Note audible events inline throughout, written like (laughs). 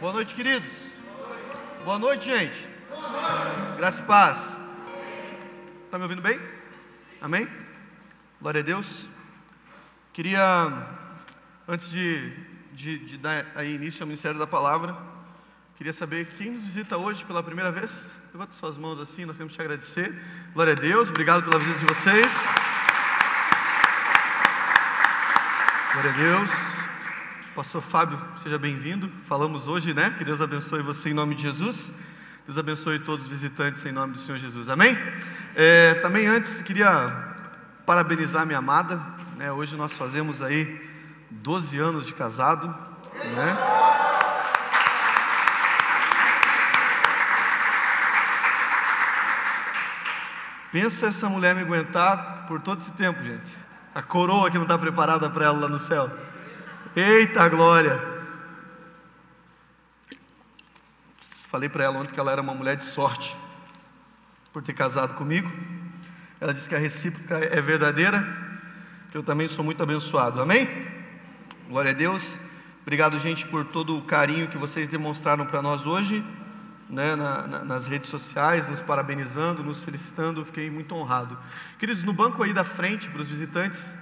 Boa noite, queridos. Boa noite, gente. Graça e paz. Está me ouvindo bem? Amém? Glória a Deus. Queria, antes de, de, de dar início ao Ministério da Palavra, queria saber quem nos visita hoje pela primeira vez. Levanta suas mãos assim, nós temos que te agradecer. Glória a Deus, obrigado pela visita de vocês. Glória a Deus. Pastor Fábio, seja bem-vindo. Falamos hoje, né? Que Deus abençoe você em nome de Jesus. Deus abençoe todos os visitantes em nome do Senhor Jesus. Amém? É, também antes queria parabenizar minha amada. Né? Hoje nós fazemos aí 12 anos de casado. Né? Pensa essa mulher me aguentar por todo esse tempo, gente. A coroa que não está preparada para ela lá no céu. Eita glória! Falei para ela ontem que ela era uma mulher de sorte por ter casado comigo. Ela disse que a recíproca é verdadeira, que eu também sou muito abençoado. Amém? Glória a Deus. Obrigado, gente, por todo o carinho que vocês demonstraram para nós hoje né, na, na, nas redes sociais, nos parabenizando, nos felicitando, fiquei muito honrado. Queridos, no banco aí da frente, para os visitantes,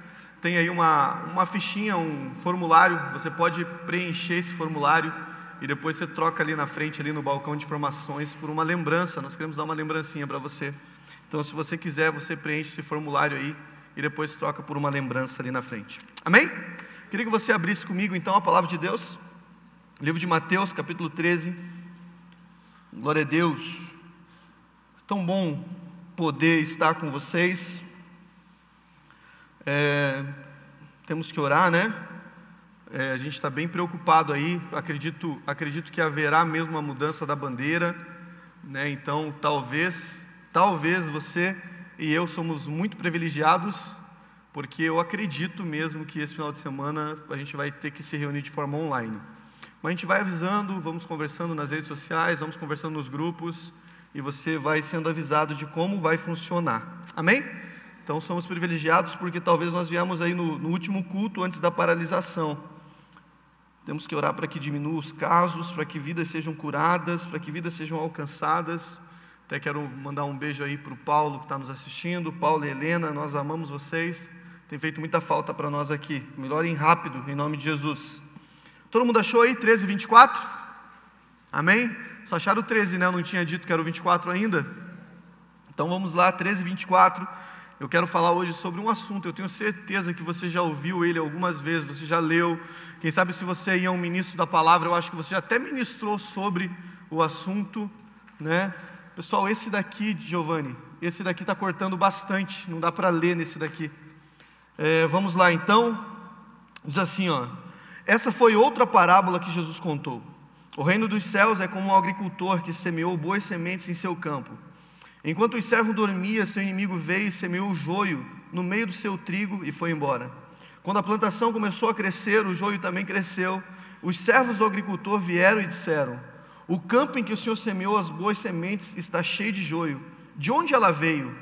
tem aí uma, uma fichinha, um formulário, você pode preencher esse formulário e depois você troca ali na frente, ali no balcão de informações, por uma lembrança, nós queremos dar uma lembrancinha para você. Então, se você quiser, você preenche esse formulário aí e depois troca por uma lembrança ali na frente. Amém? Queria que você abrisse comigo então a palavra de Deus, livro de Mateus, capítulo 13. Glória a Deus. Tão bom poder estar com vocês. É, temos que orar, né? É, a gente está bem preocupado aí. Acredito, acredito que haverá mesmo uma mudança da bandeira, né? Então, talvez, talvez você e eu somos muito privilegiados, porque eu acredito mesmo que esse final de semana a gente vai ter que se reunir de forma online. Mas a gente vai avisando, vamos conversando nas redes sociais, vamos conversando nos grupos e você vai sendo avisado de como vai funcionar. Amém? Então somos privilegiados porque talvez nós viemos aí no, no último culto antes da paralisação. Temos que orar para que diminua os casos, para que vidas sejam curadas, para que vidas sejam alcançadas. Até quero mandar um beijo aí para o Paulo que está nos assistindo. Paulo e Helena, nós amamos vocês. Tem feito muita falta para nós aqui. Melhorem rápido, em nome de Jesus. Todo mundo achou aí 13 e 24? Amém? Só acharam o 13, né? Eu não tinha dito que era o 24 ainda. Então vamos lá, 13 e 24. Eu quero falar hoje sobre um assunto. Eu tenho certeza que você já ouviu ele algumas vezes, você já leu. Quem sabe se você é um ministro da palavra, eu acho que você já até ministrou sobre o assunto, né? Pessoal, esse daqui, Giovanni, esse daqui está cortando bastante, não dá para ler nesse daqui. É, vamos lá então. Diz assim, ó. Essa foi outra parábola que Jesus contou. O reino dos céus é como um agricultor que semeou boas sementes em seu campo. Enquanto o servo dormia, seu inimigo veio e semeou o joio no meio do seu trigo e foi embora. Quando a plantação começou a crescer, o joio também cresceu. Os servos do agricultor vieram e disseram: O campo em que o Senhor semeou as boas sementes está cheio de joio. De onde ela veio?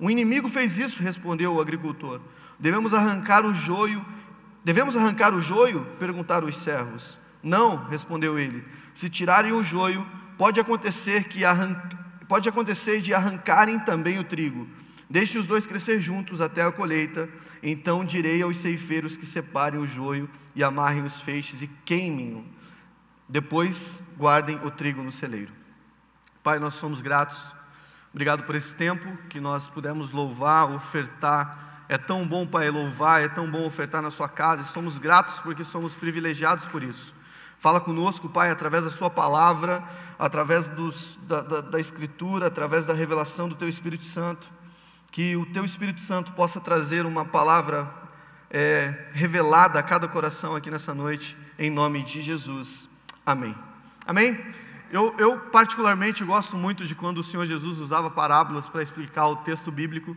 O inimigo fez isso, respondeu o agricultor. Devemos arrancar o joio Devemos arrancar o joio? perguntaram os servos. Não, respondeu ele. Se tirarem o joio, pode acontecer que arran... pode acontecer de arrancarem também o trigo. Deixe os dois crescer juntos até a colheita. Então direi aos ceifeiros que separem o joio e amarrem os feixes e queimem-o. Depois guardem o trigo no celeiro. Pai, nós somos gratos. Obrigado por esse tempo que nós pudemos louvar, ofertar é tão bom, Pai, louvar, é tão bom ofertar na Sua casa, e somos gratos porque somos privilegiados por isso. Fala conosco, Pai, através da Sua palavra, através dos, da, da, da Escritura, através da revelação do Teu Espírito Santo. Que o Teu Espírito Santo possa trazer uma palavra é, revelada a cada coração aqui nessa noite, em nome de Jesus. Amém. Amém? Eu, eu, particularmente gosto muito de quando o Senhor Jesus usava parábolas para explicar o texto bíblico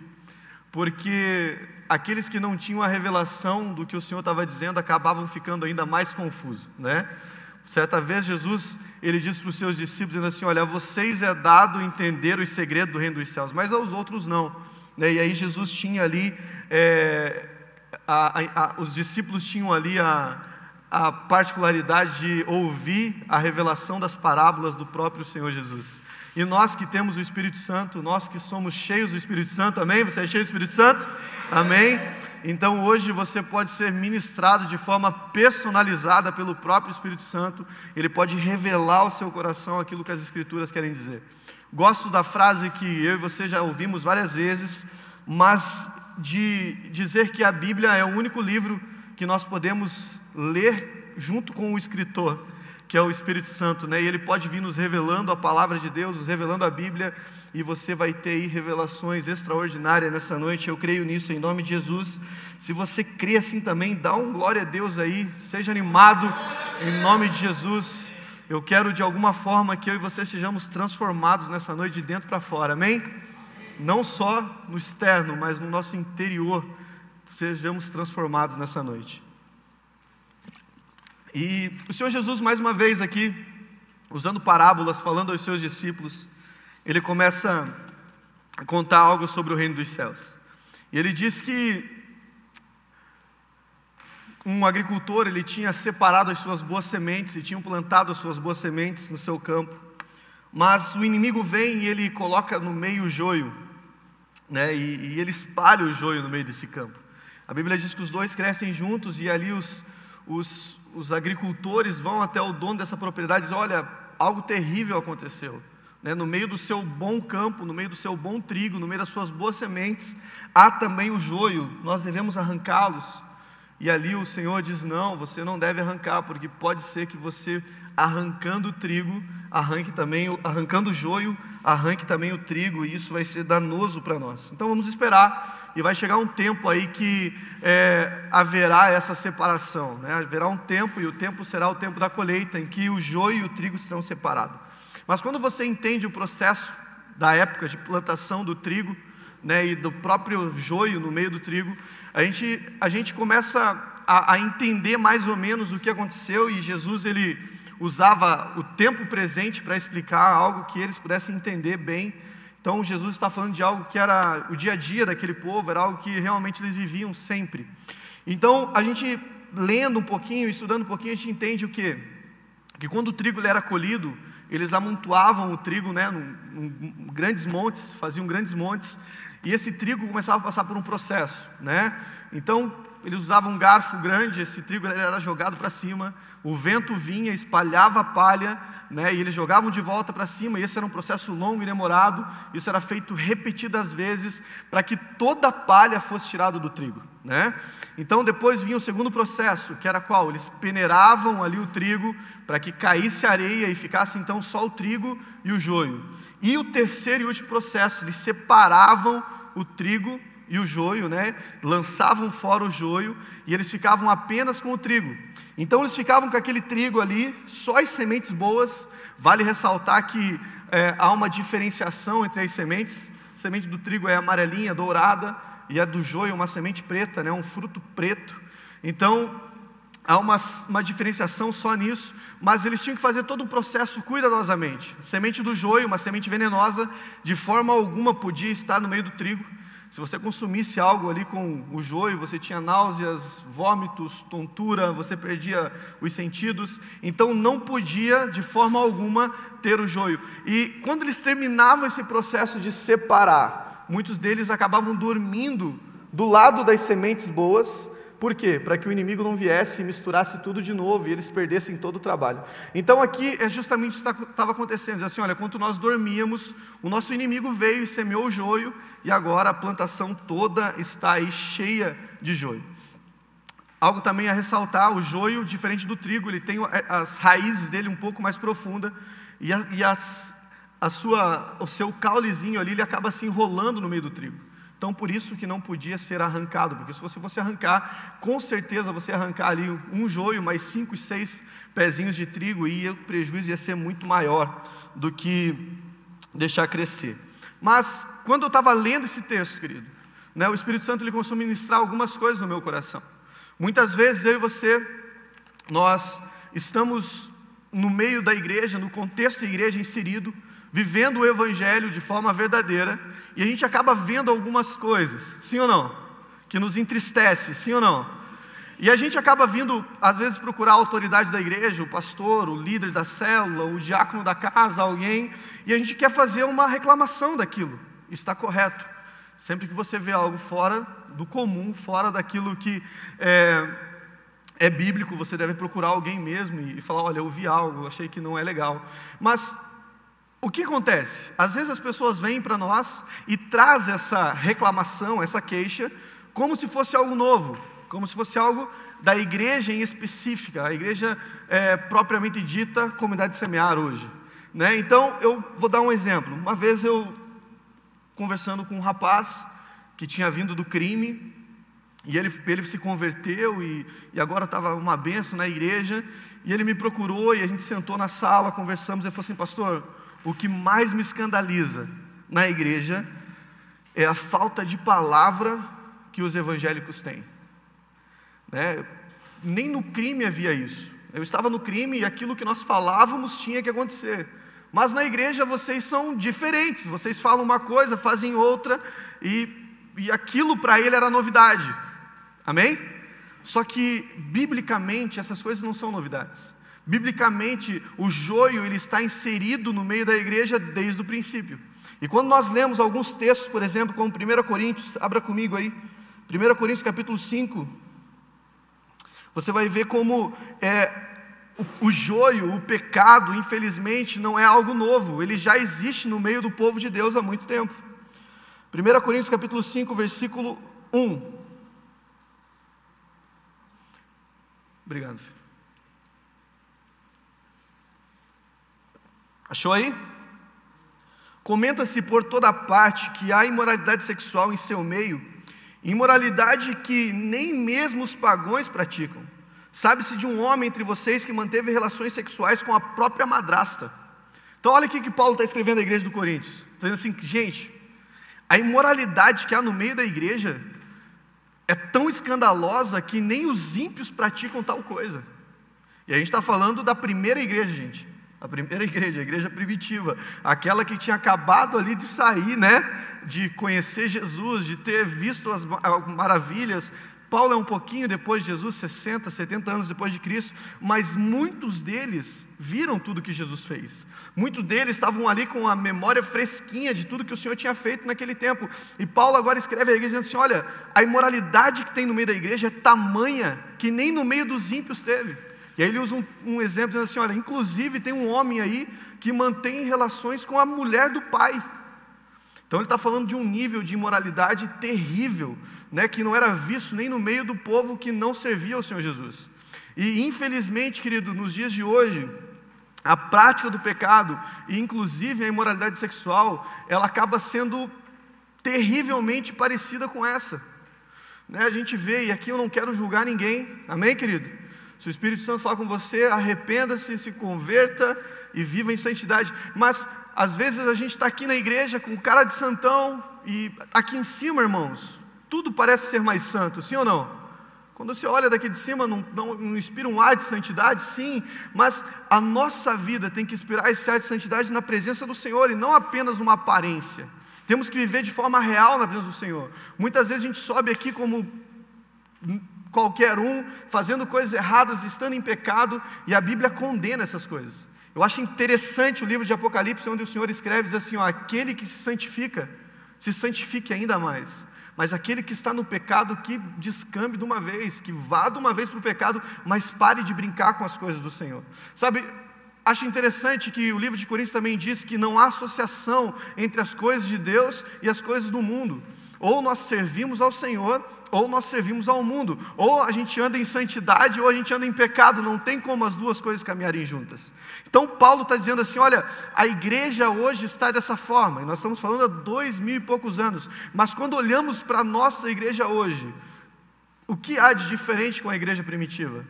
porque aqueles que não tinham a revelação do que o Senhor estava dizendo acabavam ficando ainda mais confusos, né? Certa vez Jesus ele disse para os seus discípulos assim: Olha, a vocês é dado entender os segredos do reino dos céus, mas aos outros não. Né? E aí Jesus tinha ali, é, a, a, a, os discípulos tinham ali a, a particularidade de ouvir a revelação das parábolas do próprio Senhor Jesus. E nós que temos o Espírito Santo, nós que somos cheios do Espírito Santo, amém? Você é cheio do Espírito Santo? Amém? Então hoje você pode ser ministrado de forma personalizada pelo próprio Espírito Santo, ele pode revelar ao seu coração aquilo que as Escrituras querem dizer. Gosto da frase que eu e você já ouvimos várias vezes, mas de dizer que a Bíblia é o único livro que nós podemos ler junto com o escritor, que é o Espírito Santo, né? E ele pode vir nos revelando a palavra de Deus, nos revelando a Bíblia, e você vai ter aí revelações extraordinárias nessa noite. Eu creio nisso em nome de Jesus. Se você crê assim também, dá um glória a Deus aí, seja animado em nome de Jesus. Eu quero de alguma forma que eu e você sejamos transformados nessa noite de dentro para fora, amém? Não só no externo, mas no nosso interior, sejamos transformados nessa noite. E o Senhor Jesus, mais uma vez aqui, usando parábolas, falando aos seus discípulos, ele começa a contar algo sobre o reino dos céus. E ele diz que um agricultor, ele tinha separado as suas boas sementes e tinha plantado as suas boas sementes no seu campo. Mas o inimigo vem e ele coloca no meio o joio, né? E, e ele espalha o joio no meio desse campo. A Bíblia diz que os dois crescem juntos e ali os, os, os agricultores vão até o dono dessa propriedade e dizem: Olha, algo terrível aconteceu. Né? No meio do seu bom campo, no meio do seu bom trigo, no meio das suas boas sementes, há também o joio, nós devemos arrancá-los. E ali o Senhor diz: Não, você não deve arrancar, porque pode ser que você, arrancando o trigo, arranque também, arrancando o joio, arranque também o trigo, e isso vai ser danoso para nós. Então vamos esperar, e vai chegar um tempo aí que é, haverá essa separação, né? haverá um tempo, e o tempo será o tempo da colheita, em que o joio e o trigo serão separados. Mas quando você entende o processo da época de plantação do trigo, né, e do próprio joio no meio do trigo, a gente, a gente começa a, a entender mais ou menos o que aconteceu e Jesus ele usava o tempo presente para explicar algo que eles pudessem entender bem. Então Jesus está falando de algo que era o dia a dia daquele povo, era algo que realmente eles viviam sempre. Então a gente lendo um pouquinho, estudando um pouquinho, a gente entende o que? Que quando o trigo era colhido, eles amontoavam o trigo né, num, num, grandes montes, faziam grandes montes, e esse trigo começava a passar por um processo. Né? Então, eles usavam um garfo grande, esse trigo era jogado para cima, o vento vinha, espalhava a palha, né, e eles jogavam de volta para cima, e esse era um processo longo e demorado, isso era feito repetidas vezes, para que toda a palha fosse tirada do trigo. Né? Então depois vinha o segundo processo, que era qual? Eles peneiravam ali o trigo para que caísse areia e ficasse então só o trigo e o joio. E o terceiro e último processo, eles separavam o trigo e o joio, né? lançavam fora o joio e eles ficavam apenas com o trigo. Então eles ficavam com aquele trigo ali, só as sementes boas. Vale ressaltar que é, há uma diferenciação entre as sementes. A semente do trigo é amarelinha, dourada, e a do joio uma semente preta, né, um fruto preto. Então, há uma, uma diferenciação só nisso, mas eles tinham que fazer todo um processo cuidadosamente. A semente do joio, uma semente venenosa, de forma alguma podia estar no meio do trigo. Se você consumisse algo ali com o joio, você tinha náuseas, vômitos, tontura, você perdia os sentidos. Então não podia de forma alguma ter o joio. E quando eles terminavam esse processo de separar muitos deles acabavam dormindo do lado das sementes boas, por quê? Para que o inimigo não viesse e misturasse tudo de novo e eles perdessem todo o trabalho. Então aqui é justamente isso que estava acontecendo. Diz assim, olha, quando nós dormíamos, o nosso inimigo veio e semeou o joio e agora a plantação toda está aí cheia de joio. Algo também a ressaltar, o joio, diferente do trigo, ele tem as raízes dele um pouco mais profunda e, a, e as, a sua, o seu caulezinho ali, ele acaba se enrolando no meio do trigo. Então, por isso que não podia ser arrancado, porque se você fosse arrancar, com certeza você arrancar ali um joio, mais cinco, seis pezinhos de trigo, e o prejuízo ia ser muito maior do que deixar crescer. Mas, quando eu estava lendo esse texto, querido, né, o Espírito Santo ele começou a ministrar algumas coisas no meu coração. Muitas vezes eu e você, nós estamos no meio da igreja, no contexto da igreja inserido, vivendo o Evangelho de forma verdadeira, e a gente acaba vendo algumas coisas, sim ou não? Que nos entristece, sim ou não? E a gente acaba vindo, às vezes, procurar a autoridade da igreja, o pastor, o líder da célula, o diácono da casa, alguém, e a gente quer fazer uma reclamação daquilo. Está correto. Sempre que você vê algo fora do comum, fora daquilo que é, é bíblico, você deve procurar alguém mesmo e, e falar: olha, eu vi algo, achei que não é legal. Mas o que acontece? Às vezes as pessoas vêm para nós e trazem essa reclamação, essa queixa, como se fosse algo novo como se fosse algo da igreja em específica, a igreja é, propriamente dita, comunidade de semear hoje. Né? Então, eu vou dar um exemplo. Uma vez eu, conversando com um rapaz que tinha vindo do crime, e ele, ele se converteu e, e agora estava uma benção na igreja, e ele me procurou e a gente sentou na sala, conversamos, ele falou assim, pastor, o que mais me escandaliza na igreja é a falta de palavra que os evangélicos têm. Né? Nem no crime havia isso. Eu estava no crime e aquilo que nós falávamos tinha que acontecer. Mas na igreja vocês são diferentes, vocês falam uma coisa, fazem outra, e, e aquilo para ele era novidade. Amém? Só que, biblicamente, essas coisas não são novidades. Biblicamente, o joio ele está inserido no meio da igreja desde o princípio. E quando nós lemos alguns textos, por exemplo, como 1 Coríntios, abra comigo aí, 1 Coríntios capítulo 5, você vai ver como é, o, o joio, o pecado, infelizmente, não é algo novo, ele já existe no meio do povo de Deus há muito tempo. 1 Coríntios capítulo 5, versículo 1. Obrigado, filho. Achou aí? Comenta-se por toda parte que há imoralidade sexual em seu meio Imoralidade que nem mesmo os pagões praticam. Sabe-se de um homem entre vocês que manteve relações sexuais com a própria madrasta. Então, olha o que Paulo está escrevendo à igreja do Coríntios. Está dizendo assim, gente, a imoralidade que há no meio da igreja é tão escandalosa que nem os ímpios praticam tal coisa. E a gente está falando da primeira igreja, gente. A primeira igreja, a igreja primitiva, aquela que tinha acabado ali de sair, né? De conhecer Jesus, de ter visto as maravilhas. Paulo é um pouquinho depois de Jesus, 60, 70 anos depois de Cristo, mas muitos deles viram tudo que Jesus fez. Muitos deles estavam ali com a memória fresquinha de tudo que o Senhor tinha feito naquele tempo. E Paulo agora escreve à igreja dizendo assim: olha, a imoralidade que tem no meio da igreja é tamanha que nem no meio dos ímpios teve. E aí ele usa um, um exemplo dizendo assim: olha, inclusive tem um homem aí que mantém relações com a mulher do pai. Então ele está falando de um nível de imoralidade terrível, né, que não era visto nem no meio do povo que não servia ao Senhor Jesus. E infelizmente, querido, nos dias de hoje, a prática do pecado, e inclusive a imoralidade sexual, ela acaba sendo terrivelmente parecida com essa. Né, a gente vê, e aqui eu não quero julgar ninguém, amém, querido? Se o Espírito Santo falar com você, arrependa-se, se converta e viva em santidade. Mas às vezes a gente está aqui na igreja com cara de santão e aqui em cima, irmãos, tudo parece ser mais santo, sim ou não? Quando você olha daqui de cima, não, não, não, inspira um ar de santidade? Sim, mas a nossa vida tem que inspirar esse ar de santidade na presença do Senhor e não apenas numa aparência. Temos que viver de forma real na presença do Senhor. Muitas vezes a gente sobe aqui como qualquer um, fazendo coisas erradas, estando em pecado, e a Bíblia condena essas coisas. Eu acho interessante o livro de Apocalipse, onde o Senhor escreve, diz assim: ó, aquele que se santifica, se santifique ainda mais. Mas aquele que está no pecado, que descambe de uma vez, que vá de uma vez para o pecado, mas pare de brincar com as coisas do Senhor. Sabe, acho interessante que o livro de Coríntios também diz que não há associação entre as coisas de Deus e as coisas do mundo. Ou nós servimos ao Senhor, ou nós servimos ao mundo. Ou a gente anda em santidade, ou a gente anda em pecado. Não tem como as duas coisas caminharem juntas. Então, Paulo está dizendo assim: olha, a igreja hoje está dessa forma, e nós estamos falando há dois mil e poucos anos. Mas quando olhamos para a nossa igreja hoje, o que há de diferente com a igreja primitiva?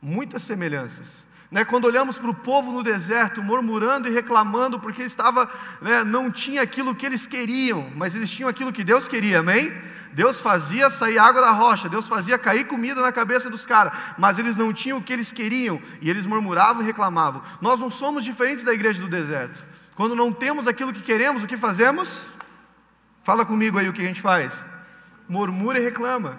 Muitas semelhanças. Né, quando olhamos para o povo no deserto, murmurando e reclamando, porque estava, né, não tinha aquilo que eles queriam, mas eles tinham aquilo que Deus queria, amém? Deus fazia sair água da rocha, Deus fazia cair comida na cabeça dos caras, mas eles não tinham o que eles queriam e eles murmuravam e reclamavam. Nós não somos diferentes da igreja do deserto. Quando não temos aquilo que queremos, o que fazemos? Fala comigo aí o que a gente faz. Murmura e reclama.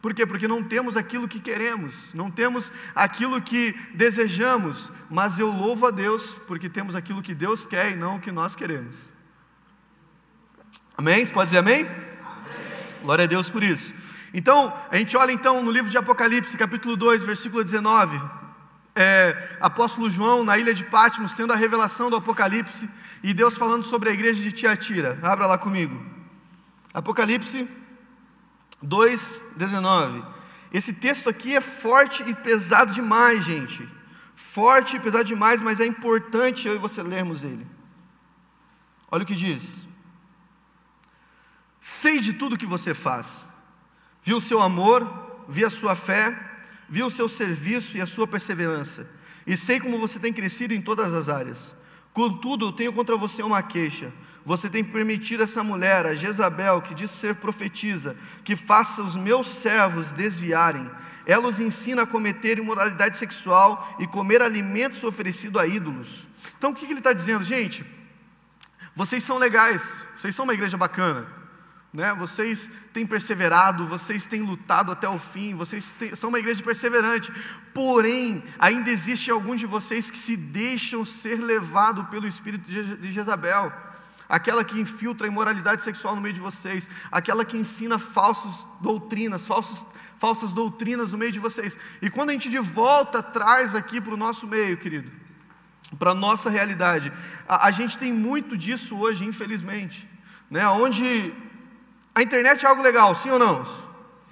Por quê? Porque não temos aquilo que queremos, não temos aquilo que desejamos, mas eu louvo a Deus porque temos aquilo que Deus quer e não o que nós queremos. Amém? Você pode dizer amém? Glória a Deus por isso. Então, a gente olha então no livro de Apocalipse, capítulo 2, versículo 19. É, apóstolo João na ilha de Patmos, tendo a revelação do Apocalipse, e Deus falando sobre a igreja de Tiatira. Abra lá comigo. Apocalipse 2,19. Esse texto aqui é forte e pesado demais, gente. Forte e pesado demais, mas é importante eu e você lermos ele. Olha o que diz: Sei de tudo que você faz, vi o seu amor, vi a sua fé, vi o seu serviço e a sua perseverança, e sei como você tem crescido em todas as áreas. Contudo, eu tenho contra você uma queixa você tem permitido essa mulher, a Jezabel, que diz ser profetisa, que faça os meus servos desviarem. Ela os ensina a cometer imoralidade sexual e comer alimentos oferecidos a ídolos. Então o que ele está dizendo, gente? Vocês são legais, vocês são uma igreja bacana, né? Vocês têm perseverado, vocês têm lutado até o fim, vocês têm, são uma igreja perseverante. Porém, ainda existe alguns de vocês que se deixam ser levados pelo espírito de Jezabel aquela que infiltra a imoralidade sexual no meio de vocês, aquela que ensina falsas doutrinas, falsos, falsas doutrinas no meio de vocês. E quando a gente de volta traz aqui para o nosso meio, querido, para a nossa realidade, a, a, gente tem muito disso hoje, infelizmente, né? onde a internet é algo legal, sim ou não?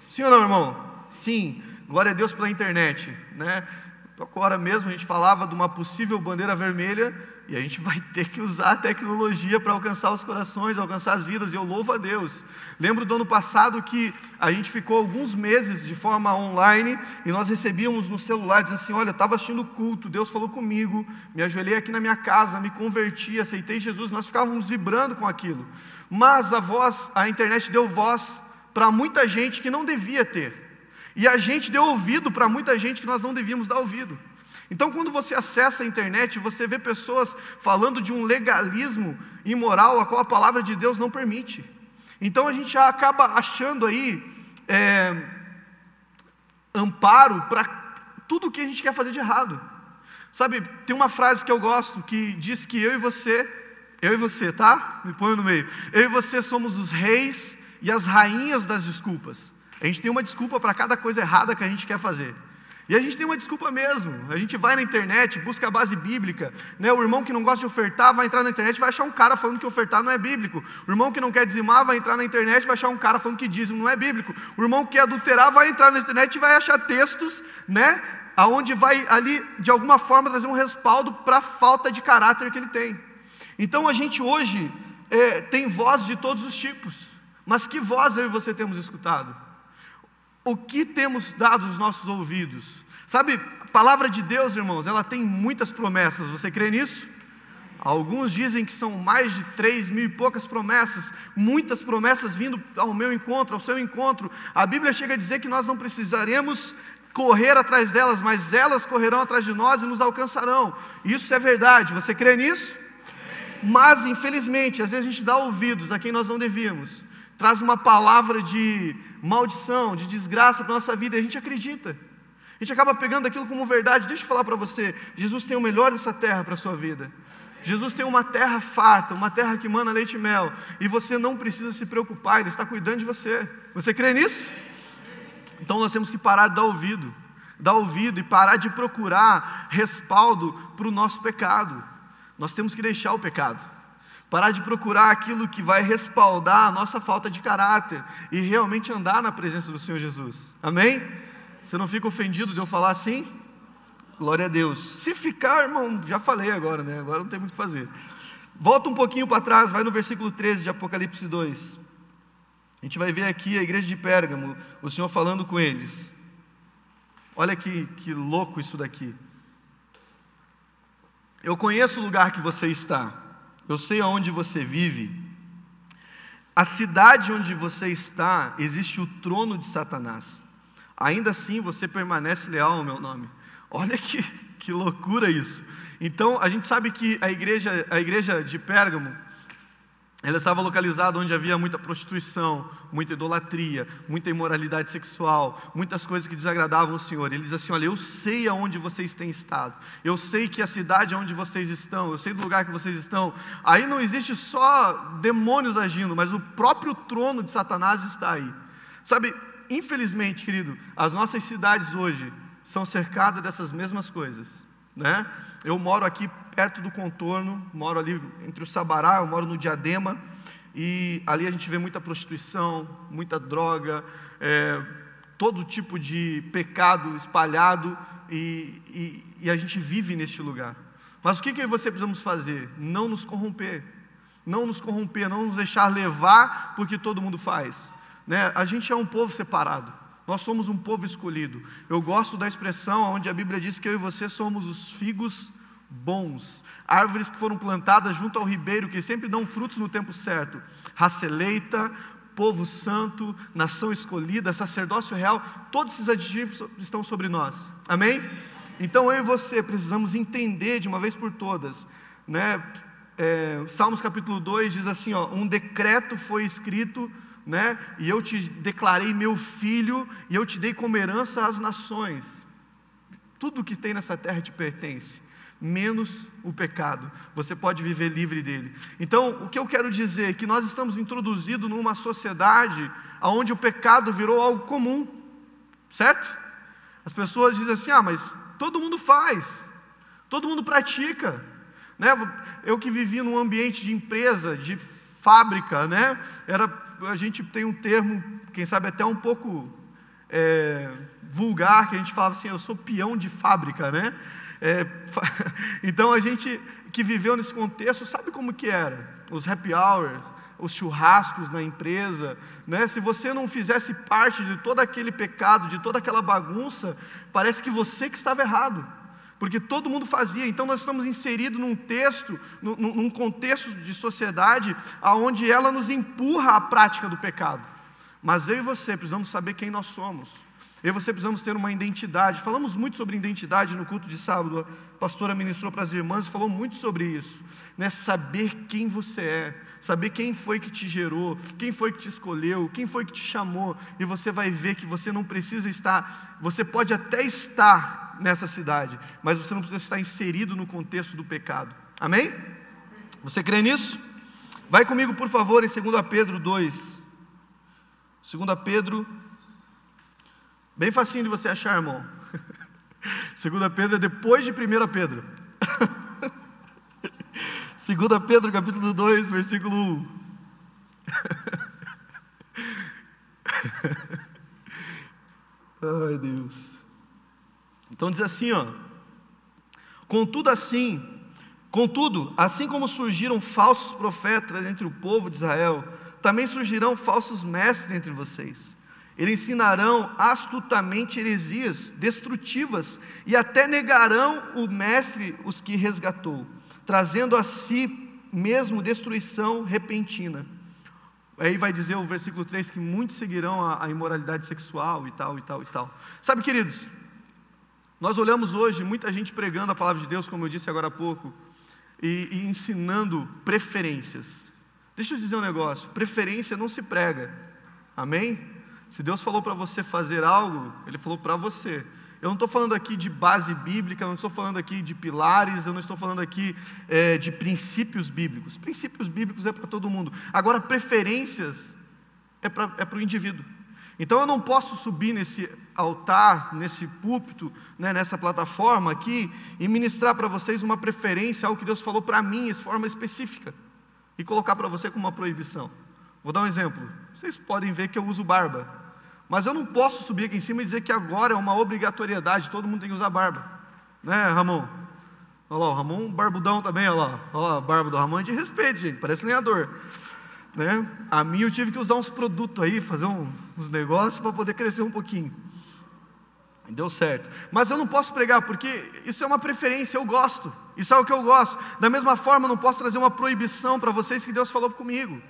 Sim ou não, irmão? Sim, glória a Deus pela internet, né? Agora mesmo a gente falava de uma possível bandeira vermelha e a gente (laughs) vai ter que usar a tecnologia para alcançar os corações, alcançar as vidas, e eu louvo a Deus. Lembro do ano passado que a gente ficou alguns meses de forma online e nós recebíamos no celular, dizendo assim: Olha, eu estava assistindo culto, Deus falou comigo, me ajoelhei aqui na minha casa, me converti, aceitei Jesus. Nós ficávamos vibrando com aquilo, mas a voz, a internet deu voz para muita gente que não devia ter, e a gente deu ouvido para muita gente que nós não devíamos dar ouvido. Então, quando você acessa a internet, você vê pessoas falando de um legalismo imoral a qual a palavra de Deus não permite. Então, a gente já acaba achando aí é, amparo para tudo o que a gente quer fazer de errado. Sabe, tem uma frase que eu gosto que diz que eu e você, eu e você, tá? Me põe no meio. Eu e você somos os reis e as rainhas das desculpas. A gente tem uma desculpa para cada coisa errada que a gente quer fazer. E a gente tem uma desculpa mesmo. A gente vai na internet, busca a base bíblica. Né? O irmão que não gosta de ofertar vai entrar na internet e vai achar um cara falando que ofertar não é bíblico. O irmão que não quer dizimar vai entrar na internet e vai achar um cara falando que dízimo não é bíblico. O irmão que quer adulterar vai entrar na internet e vai achar textos, né? Aonde vai ali, de alguma forma, trazer um respaldo para a falta de caráter que ele tem. Então a gente hoje é, tem voz de todos os tipos. Mas que voz eu e você temos escutado? o que temos dado aos nossos ouvidos. Sabe, a palavra de Deus, irmãos, ela tem muitas promessas, você crê nisso? Alguns dizem que são mais de três mil e poucas promessas, muitas promessas vindo ao meu encontro, ao seu encontro. A Bíblia chega a dizer que nós não precisaremos correr atrás delas, mas elas correrão atrás de nós e nos alcançarão. Isso é verdade, você crê nisso? Mas, infelizmente, às vezes a gente dá ouvidos a quem nós não devíamos, traz uma palavra de maldição, de desgraça para a nossa vida, e a gente acredita. A gente acaba pegando aquilo como verdade. Deixa eu falar para você: Jesus tem o melhor dessa terra para a sua vida. Jesus tem uma terra farta, uma terra que mana leite e mel, e você não precisa se preocupar, Ele está cuidando de você. Você crê nisso? Então nós temos que parar de dar ouvido, dar ouvido e parar de procurar respaldo para o nosso pecado. Nós temos que deixar o pecado. Parar de procurar aquilo que vai respaldar a nossa falta de caráter e realmente andar na presença do Senhor Jesus. Amém? Você não fica ofendido de eu falar assim? Glória a Deus. Se ficar, irmão, já falei agora, né? Agora não tem muito o que fazer. Volta um pouquinho para trás, vai no versículo 13 de Apocalipse 2. A gente vai ver aqui a igreja de Pérgamo, o Senhor falando com eles. Olha que, que louco isso daqui. Eu conheço o lugar que você está eu sei aonde você vive. A cidade onde você está, existe o trono de Satanás. Ainda assim você permanece leal ao meu nome. Olha que, que loucura isso. Então a gente sabe que a igreja, a igreja de Pérgamo, ela estava localizada onde havia muita prostituição, muita idolatria, muita imoralidade sexual, muitas coisas que desagradavam o Senhor. Ele diz assim: Olha, eu sei aonde vocês têm estado, eu sei que a cidade onde vocês estão, eu sei do lugar que vocês estão. Aí não existe só demônios agindo, mas o próprio trono de Satanás está aí. Sabe, infelizmente, querido, as nossas cidades hoje são cercadas dessas mesmas coisas, né? Eu moro aqui perto do contorno, moro ali entre o Sabará, eu moro no Diadema, e ali a gente vê muita prostituição, muita droga, é, todo tipo de pecado espalhado, e, e, e, a gente vive neste lugar. Mas o que, que você precisamos fazer? Não nos corromper, não nos corromper, não nos deixar levar porque todo mundo faz. Né? A gente é um povo separado. Nós somos um povo escolhido. Eu gosto da expressão onde a Bíblia diz que eu e você somos os figos bons, árvores que foram plantadas junto ao ribeiro, que sempre dão frutos no tempo certo. Raça eleita, povo santo, nação escolhida, sacerdócio real, todos esses adjetivos estão sobre nós. Amém? Então eu e você precisamos entender de uma vez por todas, né? É, Salmos capítulo 2 diz assim: ó, um decreto foi escrito, né? E eu te declarei meu filho, e eu te dei como herança as nações. Tudo que tem nessa terra te pertence menos o pecado. Você pode viver livre dele. Então, o que eu quero dizer é que nós estamos introduzidos numa sociedade onde o pecado virou algo comum, certo? As pessoas dizem assim: ah, mas todo mundo faz, todo mundo pratica. Né? Eu que vivi num ambiente de empresa, de fábrica, né? Era, a gente tem um termo, quem sabe até um pouco é, vulgar, que a gente falava assim: eu sou peão de fábrica, né? É, (laughs) então a gente que viveu nesse contexto sabe como que era, os happy hours, os churrascos na empresa, né? Se você não fizesse parte de todo aquele pecado, de toda aquela bagunça, parece que você que estava errado, porque todo mundo fazia. Então nós estamos inseridos num texto, num, num contexto de sociedade, aonde ela nos empurra à prática do pecado. Mas eu e você precisamos saber quem nós somos. Eu e você precisamos ter uma identidade. Falamos muito sobre identidade no culto de sábado. A pastora ministrou para as irmãs e falou muito sobre isso. Né? Saber quem você é, saber quem foi que te gerou, quem foi que te escolheu, quem foi que te chamou. E você vai ver que você não precisa estar, você pode até estar nessa cidade, mas você não precisa estar inserido no contexto do pecado. Amém? Você crê nisso? Vai comigo, por favor, em 2 Pedro 2. 2 Pedro Bem facinho de você achar, irmão. (laughs) Segunda Pedro é depois de 1 Pedro. (laughs) Segunda Pedro, capítulo 2, versículo 1. (laughs) Ai, Deus. Então diz assim, ó. Contudo assim, contudo, assim como surgiram falsos profetas entre o povo de Israel, também surgirão falsos mestres entre vocês eles ensinarão astutamente heresias destrutivas e até negarão o Mestre os que resgatou, trazendo a si mesmo destruição repentina. Aí vai dizer o versículo 3 que muitos seguirão a, a imoralidade sexual e tal, e tal, e tal. Sabe, queridos, nós olhamos hoje muita gente pregando a palavra de Deus, como eu disse agora há pouco, e, e ensinando preferências. Deixa eu dizer um negócio: preferência não se prega, amém? Se Deus falou para você fazer algo, Ele falou para você. Eu não estou falando aqui de base bíblica, eu não estou falando aqui de pilares, eu não estou falando aqui é, de princípios bíblicos. Princípios bíblicos é para todo mundo. Agora, preferências é para é o indivíduo. Então eu não posso subir nesse altar, nesse púlpito, né, nessa plataforma aqui e ministrar para vocês uma preferência, algo que Deus falou para mim de forma específica e colocar para você como uma proibição. Vou dar um exemplo. Vocês podem ver que eu uso barba. Mas eu não posso subir aqui em cima e dizer que agora é uma obrigatoriedade, todo mundo tem que usar barba. Né, Ramon? Olha lá, o Ramon barbudão também, olha lá. Olha lá, a barba do Ramon é de respeito, gente, parece lenhador. Né? A mim eu tive que usar uns produtos aí, fazer um, uns negócios para poder crescer um pouquinho. Deu certo. Mas eu não posso pregar, porque isso é uma preferência, eu gosto. Isso é o que eu gosto. Da mesma forma, eu não posso trazer uma proibição para vocês que Deus falou comigo.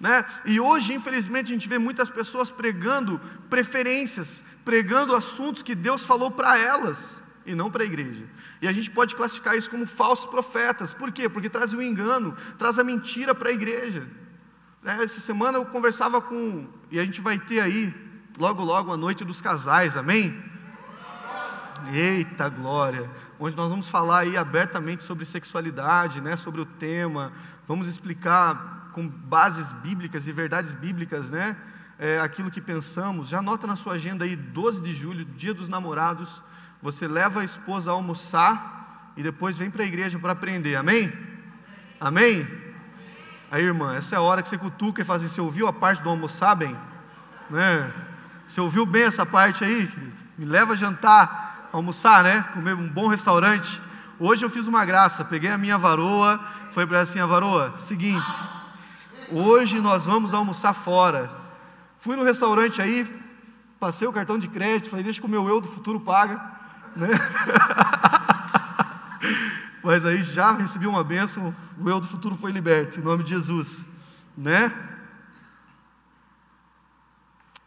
Né? E hoje, infelizmente, a gente vê muitas pessoas pregando preferências, pregando assuntos que Deus falou para elas. e não para a igreja. E a gente pode classificar isso como falsos profetas. Por quê? Porque traz o engano, traz a mentira para a igreja. Né, essa semana eu conversava com, e a gente vai ter aí, logo logo, a noite dos casais, amém? Eita glória! Onde nós vamos falar aí abertamente sobre sexualidade, né, sobre o tema, vamos explicar com bases bíblicas e verdades bíblicas, né, é, aquilo que pensamos. Já anota na sua agenda aí, 12 de julho, dia dos namorados, você leva a esposa a almoçar e depois vem para a igreja para aprender, amém? Amém? Aí, irmã, essa é a hora que você cutuca e faz assim: você ouviu a parte do almoçar bem? Né? Você ouviu bem essa parte aí? Me leva a jantar, almoçar, né? Comer um bom restaurante. Hoje eu fiz uma graça, peguei a minha varoa, foi para assim: a varoa, seguinte, hoje nós vamos almoçar fora. Fui no restaurante aí, passei o cartão de crédito, falei: deixa que o meu eu do futuro paga né? (laughs) Mas aí já recebi uma bênção, o eu do futuro foi liberto, em nome de Jesus, né?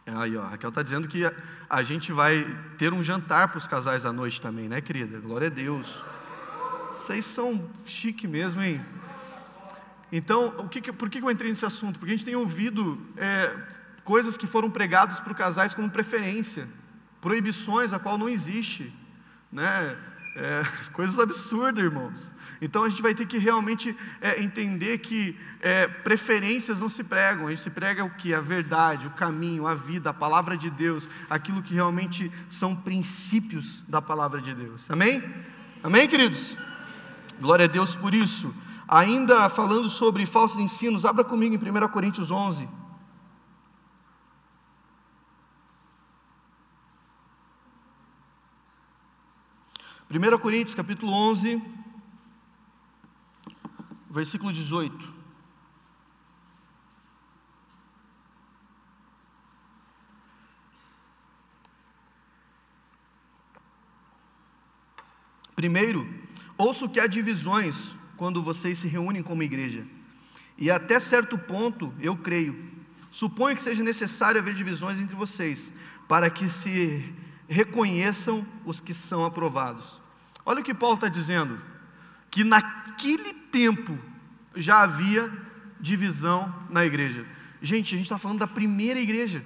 Aí, ó, a Raquel está dizendo que a, a, gente vai ter um jantar para os casais à noite também, né, querida? Glória a Deus. Vocês são chique mesmo, hein? Então, que, por que eu entrei nesse assunto? Porque a gente tem ouvido é, coisas que foram pregadas para os casais como preferência, proibições a qual não existe né? É, (laughs) coisas absurdas, irmãos. Então a gente vai ter que realmente é, entender que é, preferências não se pregam, a gente se prega o que? A verdade, o caminho, a vida, a palavra de Deus, aquilo que realmente são princípios da palavra de Deus. Amém? Amém, queridos? Glória a Deus por isso. Ainda falando sobre falsos ensinos, abra comigo em 1 Coríntios 11. 1 Coríntios capítulo 11, versículo 18. Primeiro, ouço que há divisões quando vocês se reúnem como igreja. E até certo ponto eu creio. Suponho que seja necessário haver divisões entre vocês, para que se reconheçam os que são aprovados. Olha o que Paulo está dizendo: que naquele tempo já havia divisão na igreja. Gente, a gente está falando da primeira igreja.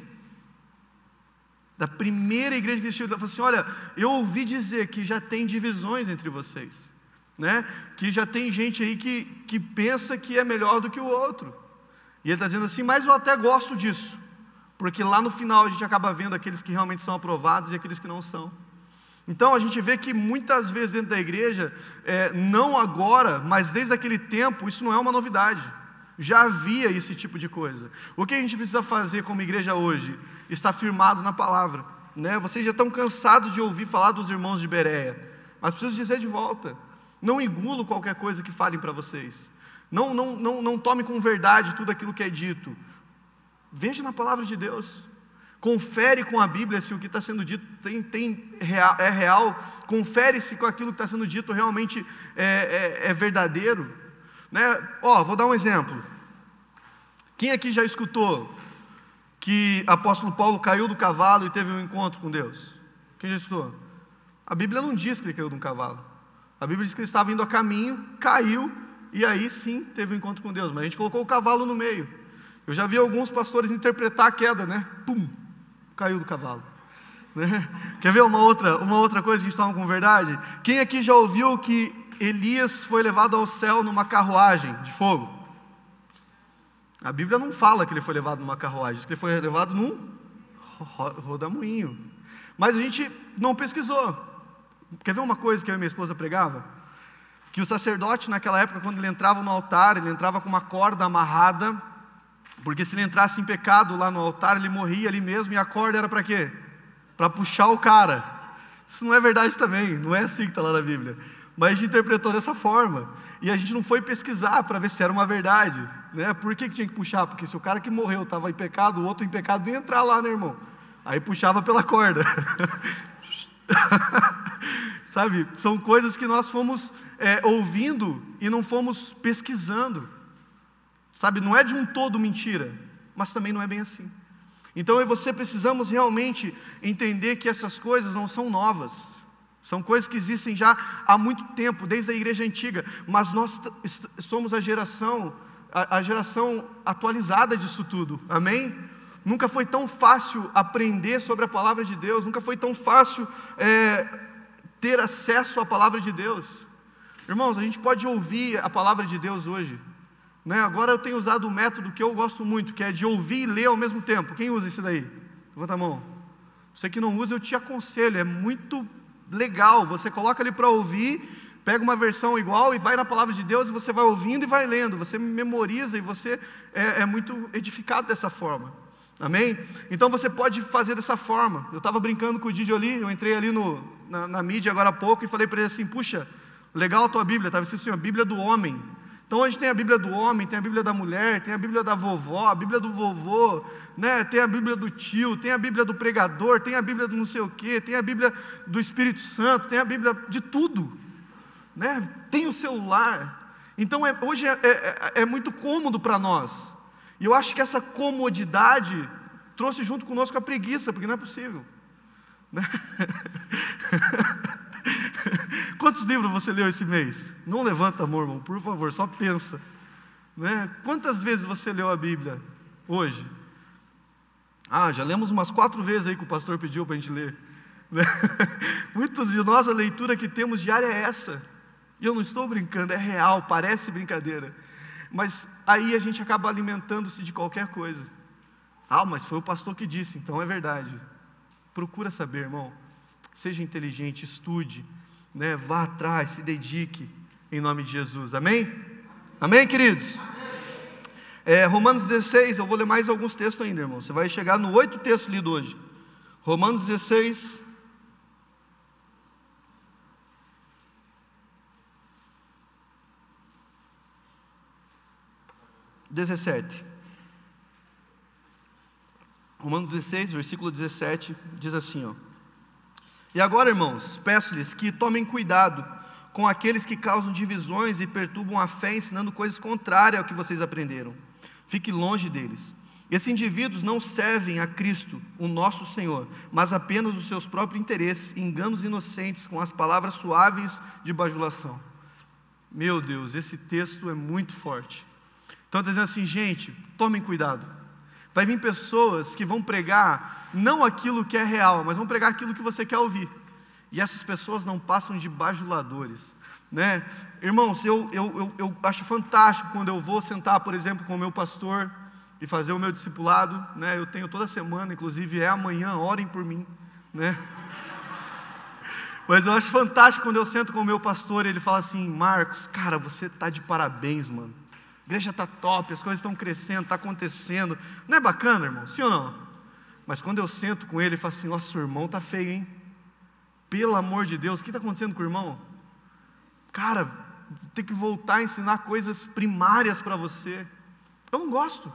Da primeira igreja que. Ele falou assim: olha, eu ouvi dizer que já tem divisões entre vocês. Né? Que já tem gente aí que, que pensa que é melhor do que o outro. E ele está dizendo assim, mas eu até gosto disso. Porque lá no final a gente acaba vendo aqueles que realmente são aprovados e aqueles que não são. Então a gente vê que muitas vezes dentro da igreja, é, não agora, mas desde aquele tempo, isso não é uma novidade. Já havia esse tipo de coisa. O que a gente precisa fazer como igreja hoje? Está firmado na palavra. Né? Vocês já estão cansados de ouvir falar dos irmãos de Bereia, mas preciso dizer de volta. Não engulo qualquer coisa que falem para vocês. Não, não, não, não tome com verdade tudo aquilo que é dito. Veja na palavra de Deus confere com a Bíblia se o que está sendo dito tem, tem, é real, confere se com aquilo que está sendo dito realmente é, é, é verdadeiro. Né? Ó, vou dar um exemplo. Quem aqui já escutou que apóstolo Paulo caiu do cavalo e teve um encontro com Deus? Quem já escutou? A Bíblia não diz que ele caiu de um cavalo. A Bíblia diz que ele estava indo a caminho, caiu e aí sim teve um encontro com Deus. Mas a gente colocou o cavalo no meio. Eu já vi alguns pastores interpretar a queda, né? Pum, caiu do cavalo. (laughs) Né? Quer ver uma outra, uma outra coisa que a gente toma com verdade? Quem aqui já ouviu que Elias foi levado ao céu numa carruagem de fogo? A Bíblia não fala que ele foi levado numa carruagem, diz que ele foi levado num rodamuinho. Mas a gente não pesquisou. Quer ver uma coisa que eu e minha esposa pregava? Que o sacerdote, naquela época, quando ele entrava no altar, ele entrava com uma corda amarrada porque se ele entrasse em pecado lá no altar, ele morria ali mesmo e a corda era para quê? Para puxar o cara. Isso não é verdade também, não é assim que está lá na Bíblia. Mas a gente interpretou dessa forma. E a gente não foi pesquisar para ver se era uma verdade. Né? Por que, que tinha que puxar? Porque se o cara que morreu estava em pecado, o outro em pecado ia entrar lá, né, irmão? Aí puxava pela corda. (laughs) (laughs) Sabe? São coisas que nós fomos é, ouvindo e não fomos pesquisando. Sabe, não é de um todo mentira, mas também não é bem assim. Então eu e você precisamos realmente entender que essas coisas não são novas. São coisas que existem já há muito tempo, desde a igreja antiga, mas nós somos a geração, a, a geração atualizada disso tudo, amém? Nunca foi tão fácil aprender sobre a palavra de Deus, nunca foi tão fácil é, ter acesso à palavra de Deus. Irmãos, a gente pode ouvir a palavra de Deus hoje. Né? Agora eu tenho usado um método que eu gosto muito, que é de ouvir e ler ao mesmo tempo. Quem usa isso daí? Levanta a mão. Você que não usa, eu te aconselho, é muito legal. Você coloca ali para ouvir, pega uma versão igual e vai na palavra de Deus e você vai ouvindo e vai lendo. Você memoriza e você é, é muito edificado dessa forma. Amém? Então você pode fazer dessa forma. Eu estava brincando com o Didi ali, eu entrei ali no, na, na mídia agora há pouco e falei para ele assim: puxa, legal a tua Bíblia, estava assim, a Bíblia do homem. Então a gente tem a Bíblia do homem, tem a Bíblia da mulher, tem a Bíblia da vovó, a Bíblia do vovô, né? tem a Bíblia do tio, tem a Bíblia do pregador, tem a Bíblia do não sei o quê, tem a Bíblia do Espírito Santo, tem a Bíblia de tudo. Né? Tem o celular. Então é, hoje é, é, é muito cômodo para nós. E eu acho que essa comodidade trouxe junto conosco a preguiça, porque não é possível. Né? (laughs) Quantos livros você leu esse mês? Não levanta amor, irmão, por favor, só pensa. Né? Quantas vezes você leu a Bíblia hoje? Ah, já lemos umas quatro vezes aí que o pastor pediu para a gente ler. Né? (laughs) Muitos de nós, a leitura que temos diária é essa. E eu não estou brincando, é real, parece brincadeira. Mas aí a gente acaba alimentando-se de qualquer coisa. Ah, mas foi o pastor que disse, então é verdade. Procura saber, irmão. Seja inteligente, estude, né? vá atrás, se dedique, em nome de Jesus. Amém? Amém, queridos? É, Romanos 16, eu vou ler mais alguns textos ainda, irmão. Você vai chegar no oito textos lido hoje. Romanos 16. Dezessete. Romanos 16, versículo 17, diz assim: ó. E agora, irmãos, peço-lhes que tomem cuidado com aqueles que causam divisões e perturbam a fé, ensinando coisas contrárias ao que vocês aprenderam. Fique longe deles. Esses indivíduos não servem a Cristo, o nosso Senhor, mas apenas os seus próprios interesses, enganos inocentes com as palavras suaves de bajulação. Meu Deus, esse texto é muito forte. Então, dizendo assim, gente, tomem cuidado. Vai vir pessoas que vão pregar não aquilo que é real, mas vão pregar aquilo que você quer ouvir. E essas pessoas não passam de bajuladores. Né? Irmãos, eu, eu, eu, eu acho fantástico quando eu vou sentar, por exemplo, com o meu pastor e fazer o meu discipulado. Né? Eu tenho toda semana, inclusive é amanhã, orem por mim. Né? Mas eu acho fantástico quando eu sento com o meu pastor e ele fala assim: Marcos, cara, você está de parabéns, mano. Igreja está top, as coisas estão crescendo, está acontecendo. Não é bacana, irmão? Sim ou não? Mas quando eu sento com ele, ele fala assim: Nossa, seu irmão está feio, hein? Pelo amor de Deus, o que está acontecendo com o irmão? Cara, tem que voltar a ensinar coisas primárias para você. Eu não gosto,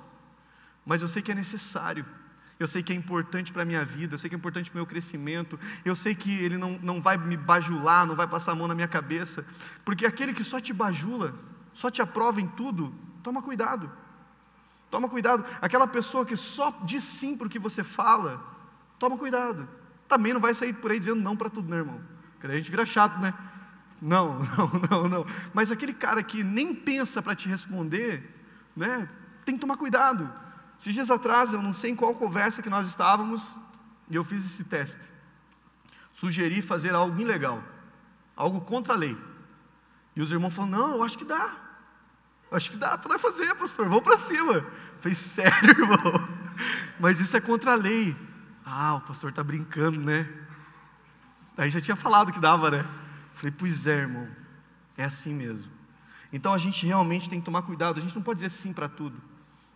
mas eu sei que é necessário. Eu sei que é importante para a minha vida, eu sei que é importante para o meu crescimento, eu sei que ele não, não vai me bajular, não vai passar a mão na minha cabeça, porque aquele que só te bajula, só te aprova em tudo, toma cuidado. Toma cuidado. Aquela pessoa que só diz sim para o que você fala, toma cuidado. Também não vai sair por aí dizendo não para tudo, né, irmão? Porque a gente vira chato, né? Não, (laughs) não, não, não. Mas aquele cara que nem pensa para te responder, né? Tem que tomar cuidado. Esses dias atrás, eu não sei em qual conversa que nós estávamos, e eu fiz esse teste. Sugeri fazer algo ilegal, algo contra a lei. E os irmãos falaram: não, eu acho que dá. Acho que dá para fazer, pastor, vamos para cima. falei, sério, (laughs) irmão? Mas isso é contra a lei. Ah, o pastor está brincando, né? Aí já tinha falado que dava, né? falei, pois é, irmão, é assim mesmo. Então a gente realmente tem que tomar cuidado, a gente não pode dizer sim para tudo.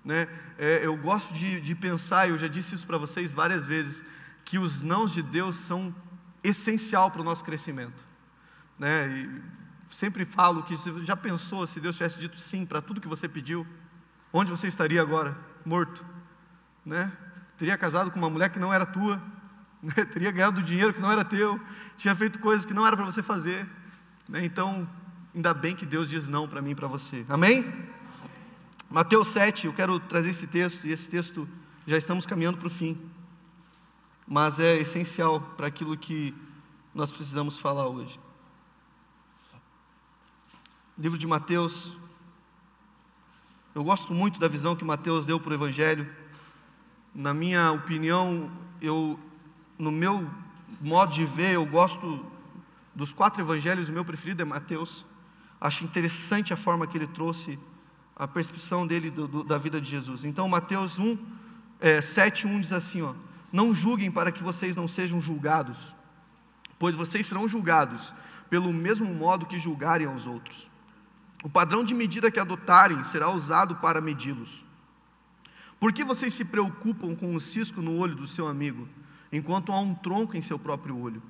Né? É, eu gosto de, de pensar, eu já disse isso para vocês várias vezes, que os nãos de Deus são essencial para o nosso crescimento. Né? E sempre falo que você já pensou se Deus tivesse dito sim para tudo que você pediu, onde você estaria agora? Morto, né? Teria casado com uma mulher que não era tua, (laughs) né? teria ganhado dinheiro que não era teu, tinha feito coisas que não era para você fazer, né? Então, ainda bem que Deus diz não para mim e para você. Amém? Mateus 7, eu quero trazer esse texto, e esse texto já estamos caminhando para o fim, mas é essencial para aquilo que nós precisamos falar hoje. Livro de Mateus. Eu gosto muito da visão que Mateus deu para o Evangelho. Na minha opinião, eu, no meu modo de ver, eu gosto dos quatro evangelhos, o meu preferido é Mateus. Acho interessante a forma que ele trouxe a percepção dele do, do, da vida de Jesus. Então, Mateus 1, é, 7, 1 diz assim: ó, Não julguem para que vocês não sejam julgados, pois vocês serão julgados pelo mesmo modo que julgarem aos outros. O padrão de medida que adotarem será usado para medi-los. Por que vocês se preocupam com o cisco no olho do seu amigo, enquanto há um tronco em seu próprio olho?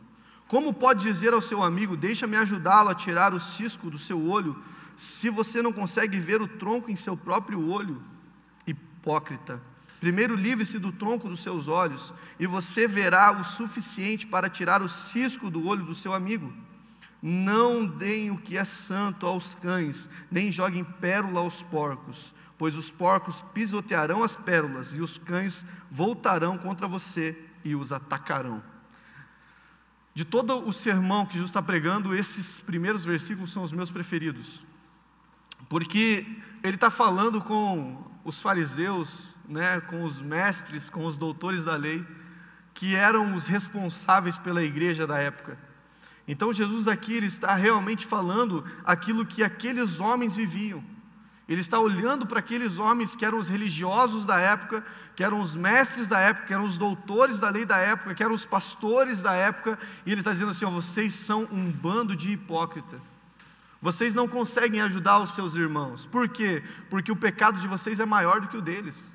Como pode dizer ao seu amigo: Deixa-me ajudá-lo a tirar o cisco do seu olho, se você não consegue ver o tronco em seu próprio olho? Hipócrita. Primeiro livre-se do tronco dos seus olhos, e você verá o suficiente para tirar o cisco do olho do seu amigo. Não deem o que é santo aos cães, nem joguem pérola aos porcos, pois os porcos pisotearão as pérolas, e os cães voltarão contra você e os atacarão. De todo o sermão que Jesus está pregando, esses primeiros versículos são os meus preferidos, porque ele está falando com os fariseus, né, com os mestres, com os doutores da lei, que eram os responsáveis pela igreja da época. Então Jesus aqui está realmente falando aquilo que aqueles homens viviam. Ele está olhando para aqueles homens que eram os religiosos da época, que eram os mestres da época, que eram os doutores da lei da época, que eram os pastores da época, e ele está dizendo assim: vocês são um bando de hipócrita. Vocês não conseguem ajudar os seus irmãos. Por quê? Porque o pecado de vocês é maior do que o deles.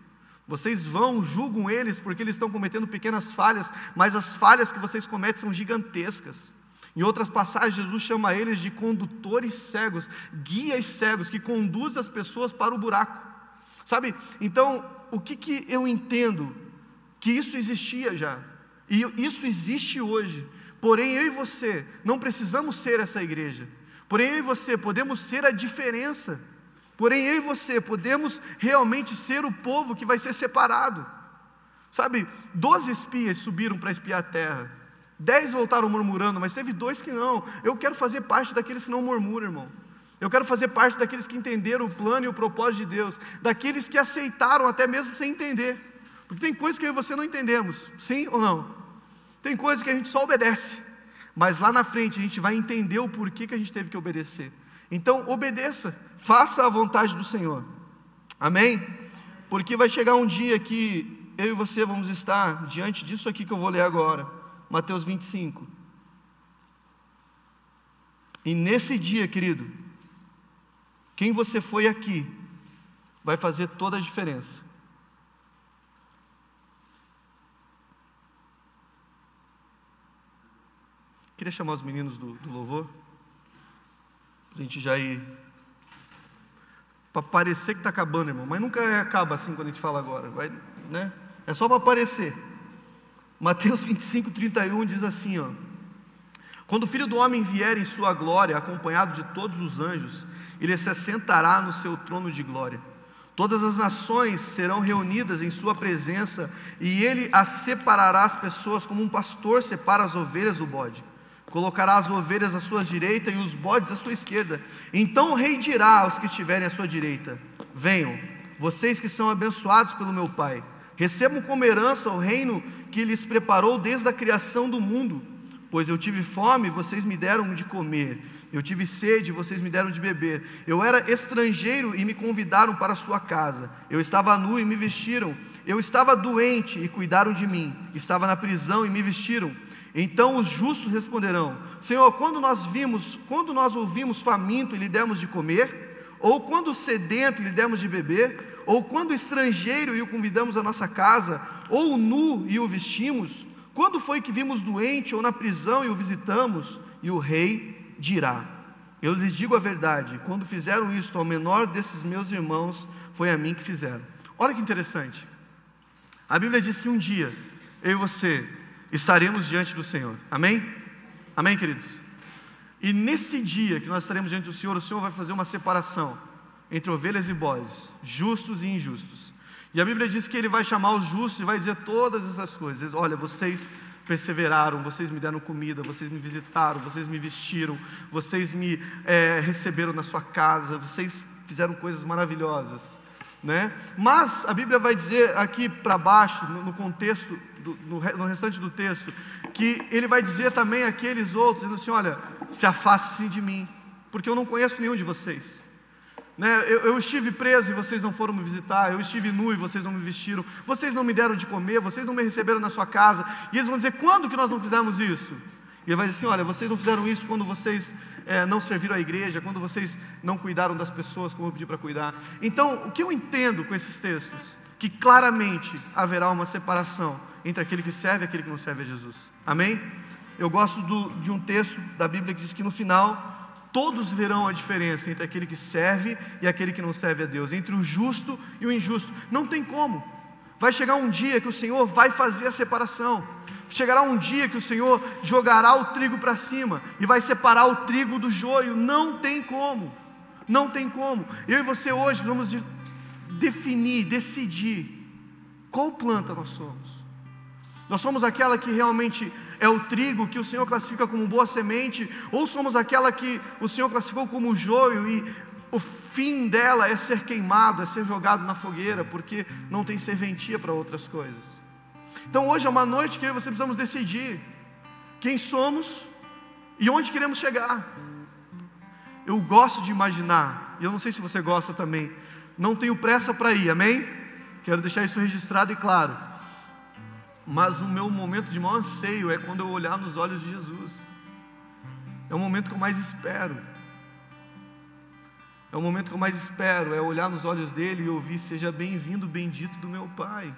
Vocês vão, julgam eles porque eles estão cometendo pequenas falhas, mas as falhas que vocês cometem são gigantescas. Em outras passagens, Jesus chama eles de condutores cegos, guias cegos, que conduzem as pessoas para o buraco. Sabe? Então, o que, que eu entendo? Que isso existia já, e isso existe hoje. Porém, eu e você não precisamos ser essa igreja. Porém, eu e você podemos ser a diferença. Porém, eu e você podemos realmente ser o povo que vai ser separado. Sabe, doze espias subiram para espiar a terra. Dez voltaram murmurando, mas teve dois que não. Eu quero fazer parte daqueles que não murmuram, irmão. Eu quero fazer parte daqueles que entenderam o plano e o propósito de Deus, daqueles que aceitaram até mesmo sem entender. Porque tem coisas que eu e você não entendemos, sim ou não? Tem coisas que a gente só obedece, mas lá na frente a gente vai entender o porquê que a gente teve que obedecer. Então, obedeça, faça a vontade do Senhor. Amém? Porque vai chegar um dia que eu e você vamos estar diante disso aqui que eu vou ler agora. Mateus 25. E nesse dia, querido, quem você foi aqui vai fazer toda a diferença. Queria chamar os meninos do, do louvor, para a gente já ir. Para parecer que está acabando, irmão, mas nunca acaba assim quando a gente fala agora, vai, né? É só para parecer. Mateus 25, 31 diz assim: ó, Quando o filho do homem vier em sua glória, acompanhado de todos os anjos, ele se assentará no seu trono de glória. Todas as nações serão reunidas em sua presença, e ele as separará as pessoas como um pastor separa as ovelhas do bode. Colocará as ovelhas à sua direita e os bodes à sua esquerda. Então o rei dirá aos que estiverem à sua direita: Venham, vocês que são abençoados pelo meu Pai Recebam como herança o reino que lhes preparou desde a criação do mundo. Pois eu tive fome, vocês me deram de comer. Eu tive sede, vocês me deram de beber. Eu era estrangeiro e me convidaram para a sua casa. Eu estava nu e me vestiram. Eu estava doente e cuidaram de mim. Estava na prisão e me vestiram. Então os justos responderão: Senhor, quando nós vimos, quando nós ouvimos faminto e lhe demos de comer, ou quando sedento e lhe demos de beber, ou quando estrangeiro e o convidamos à nossa casa, ou nu e o vestimos? Quando foi que vimos doente ou na prisão e o visitamos? E o rei dirá: Eu lhes digo a verdade, quando fizeram isto ao menor desses meus irmãos, foi a mim que fizeram. Olha que interessante. A Bíblia diz que um dia eu e você estaremos diante do Senhor. Amém? Amém, queridos? E nesse dia que nós estaremos diante do Senhor, o Senhor vai fazer uma separação entre ovelhas e bodes, justos e injustos. E a Bíblia diz que ele vai chamar os justos e vai dizer todas essas coisas. Olha, vocês perseveraram, vocês me deram comida, vocês me visitaram, vocês me vestiram, vocês me é, receberam na sua casa, vocês fizeram coisas maravilhosas. Né? Mas a Bíblia vai dizer aqui para baixo, no, no contexto, do, no, no, restante do texto, que ele vai dizer também àqueles outros, dizendo assim: olha, se afaste de mim, porque eu não conheço nenhum de vocês. Né? Eu, eu, estive preso e vocês não foram me visitar, eu estive nu e vocês não me vestiram, vocês não me deram de comer, vocês não me receberam na sua casa. E eles vão dizer: quando que nós não fizemos isso? E ele vai dizer assim: olha, vocês não fizeram isso quando vocês é, não serviram à igreja, quando vocês não cuidaram das pessoas como eu pedi para cuidar. Então, o que eu entendo com esses textos? Que claramente haverá uma separação entre aquele que serve e aquele que não serve a Jesus. Amém? Eu gosto do, de um texto da Bíblia que diz que no final todos verão a diferença entre aquele que serve e aquele que não serve a Deus, entre o justo e o injusto. Não tem como. Vai chegar um dia que o Senhor vai fazer a separação. Chegará um dia que o Senhor jogará o trigo para cima e vai separar o trigo do joio. Não tem como. Não tem como. Eu e você hoje vamos de definir, decidir qual planta nós somos. Nós somos aquela que realmente é o trigo que o Senhor classifica como boa semente, ou somos aquela que o Senhor classificou como joio e o fim dela é ser queimado, é ser jogado na fogueira, porque não tem serventia para outras coisas. Então hoje é uma noite que você precisamos decidir quem somos e onde queremos chegar. Eu gosto de imaginar, e eu não sei se você gosta também, não tenho pressa para ir, amém? Quero deixar isso registrado e claro mas o meu momento de maior anseio é quando eu olhar nos olhos de Jesus. É o momento que eu mais espero. É o momento que eu mais espero, é olhar nos olhos dele e ouvir: Seja bem-vindo, bendito do meu Pai.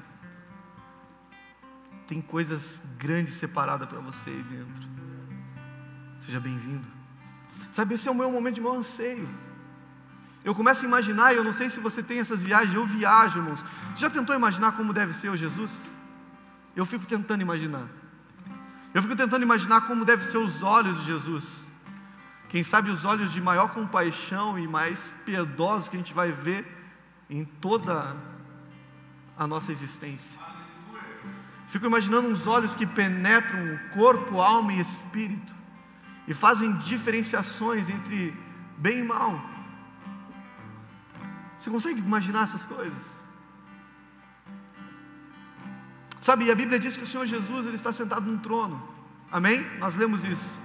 Tem coisas grandes separadas para você aí dentro. Seja bem-vindo. Sabe, esse é o meu momento de maior anseio. Eu começo a imaginar, e eu não sei se você tem essas viagens, eu viajo, irmãos. Você já tentou imaginar como deve ser o Jesus? Eu fico tentando imaginar. Eu fico tentando imaginar como devem ser os olhos de Jesus. Quem sabe os olhos de maior compaixão e mais piedosos que a gente vai ver em toda a nossa existência. Fico imaginando uns olhos que penetram corpo, alma e espírito e fazem diferenciações entre bem e mal. Você consegue imaginar essas coisas? Sabe, a Bíblia diz que o Senhor Jesus ele está sentado num trono. Amém? Nós lemos isso.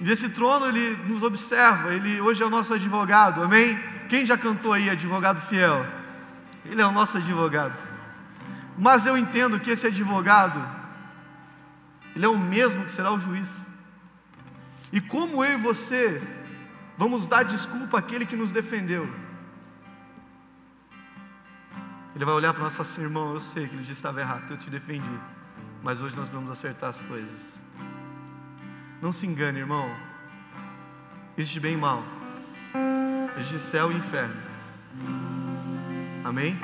E desse trono ele nos observa, ele hoje é o nosso advogado. Amém? Quem já cantou aí advogado fiel? Ele é o nosso advogado. Mas eu entendo que esse advogado ele é o mesmo que será o juiz. E como eu e você vamos dar desculpa àquele que nos defendeu? Ele vai olhar para nós e falar assim: irmão, eu sei que ele dia estava errado, eu te defendi, mas hoje nós vamos acertar as coisas. Não se engane, irmão. Existe bem e mal, existe céu e inferno. Amém?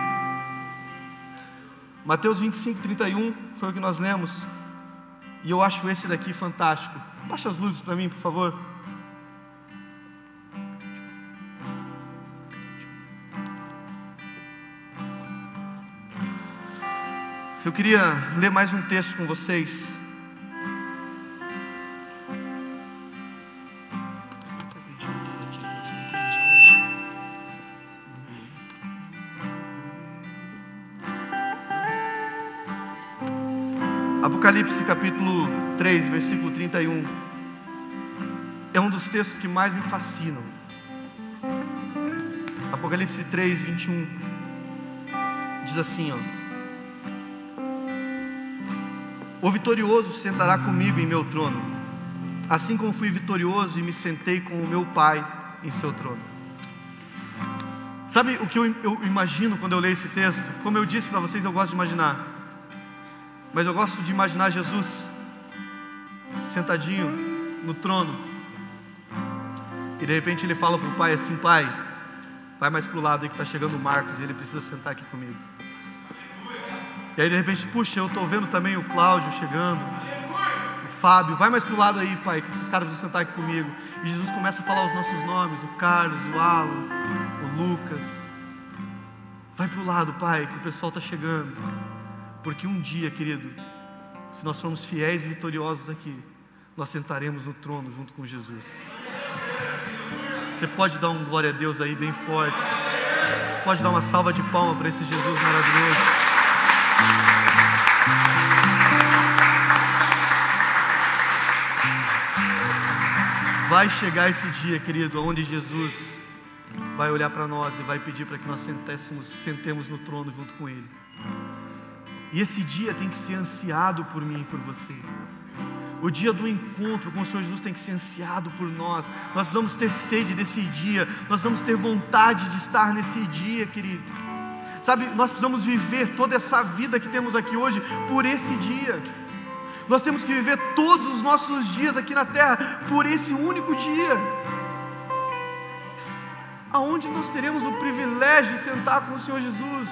Mateus 25, 31 foi o que nós lemos, e eu acho esse daqui fantástico. Baixa as luzes para mim, por favor. Eu queria ler mais um texto com vocês. Apocalipse capítulo 3, versículo 31. É um dos textos que mais me fascinam. Apocalipse 3, 21. Diz assim, ó. O vitorioso sentará comigo em meu trono, assim como fui vitorioso e me sentei com o meu Pai em seu trono. Sabe o que eu, eu imagino quando eu leio esse texto? Como eu disse para vocês, eu gosto de imaginar, mas eu gosto de imaginar Jesus sentadinho no trono, e de repente ele fala para o pai assim: Pai, vai mais para o lado aí que está chegando o Marcos e ele precisa sentar aqui comigo. E aí de repente, puxa, eu estou vendo também o Cláudio chegando, o Fábio, vai mais para o lado aí, pai, que esses caras vão sentar aqui comigo. E Jesus começa a falar os nossos nomes, o Carlos, o Alan, o Lucas. Vai para o lado, pai, que o pessoal está chegando. Porque um dia, querido, se nós formos fiéis e vitoriosos aqui, nós sentaremos no trono junto com Jesus. Você pode dar um glória a Deus aí bem forte. Pode dar uma salva de palmas para esse Jesus maravilhoso. Vai chegar esse dia, querido, onde Jesus vai olhar para nós e vai pedir para que nós sentemos, sentemos no trono junto com Ele. E esse dia tem que ser ansiado por mim e por você. O dia do encontro com o Senhor Jesus tem que ser ansiado por nós. Nós precisamos ter sede desse dia. Nós precisamos ter vontade de estar nesse dia, querido. Sabe, nós precisamos viver toda essa vida que temos aqui hoje por esse dia. Nós temos que viver todos os nossos dias aqui na terra por esse único dia. Aonde nós teremos o privilégio de sentar com o Senhor Jesus.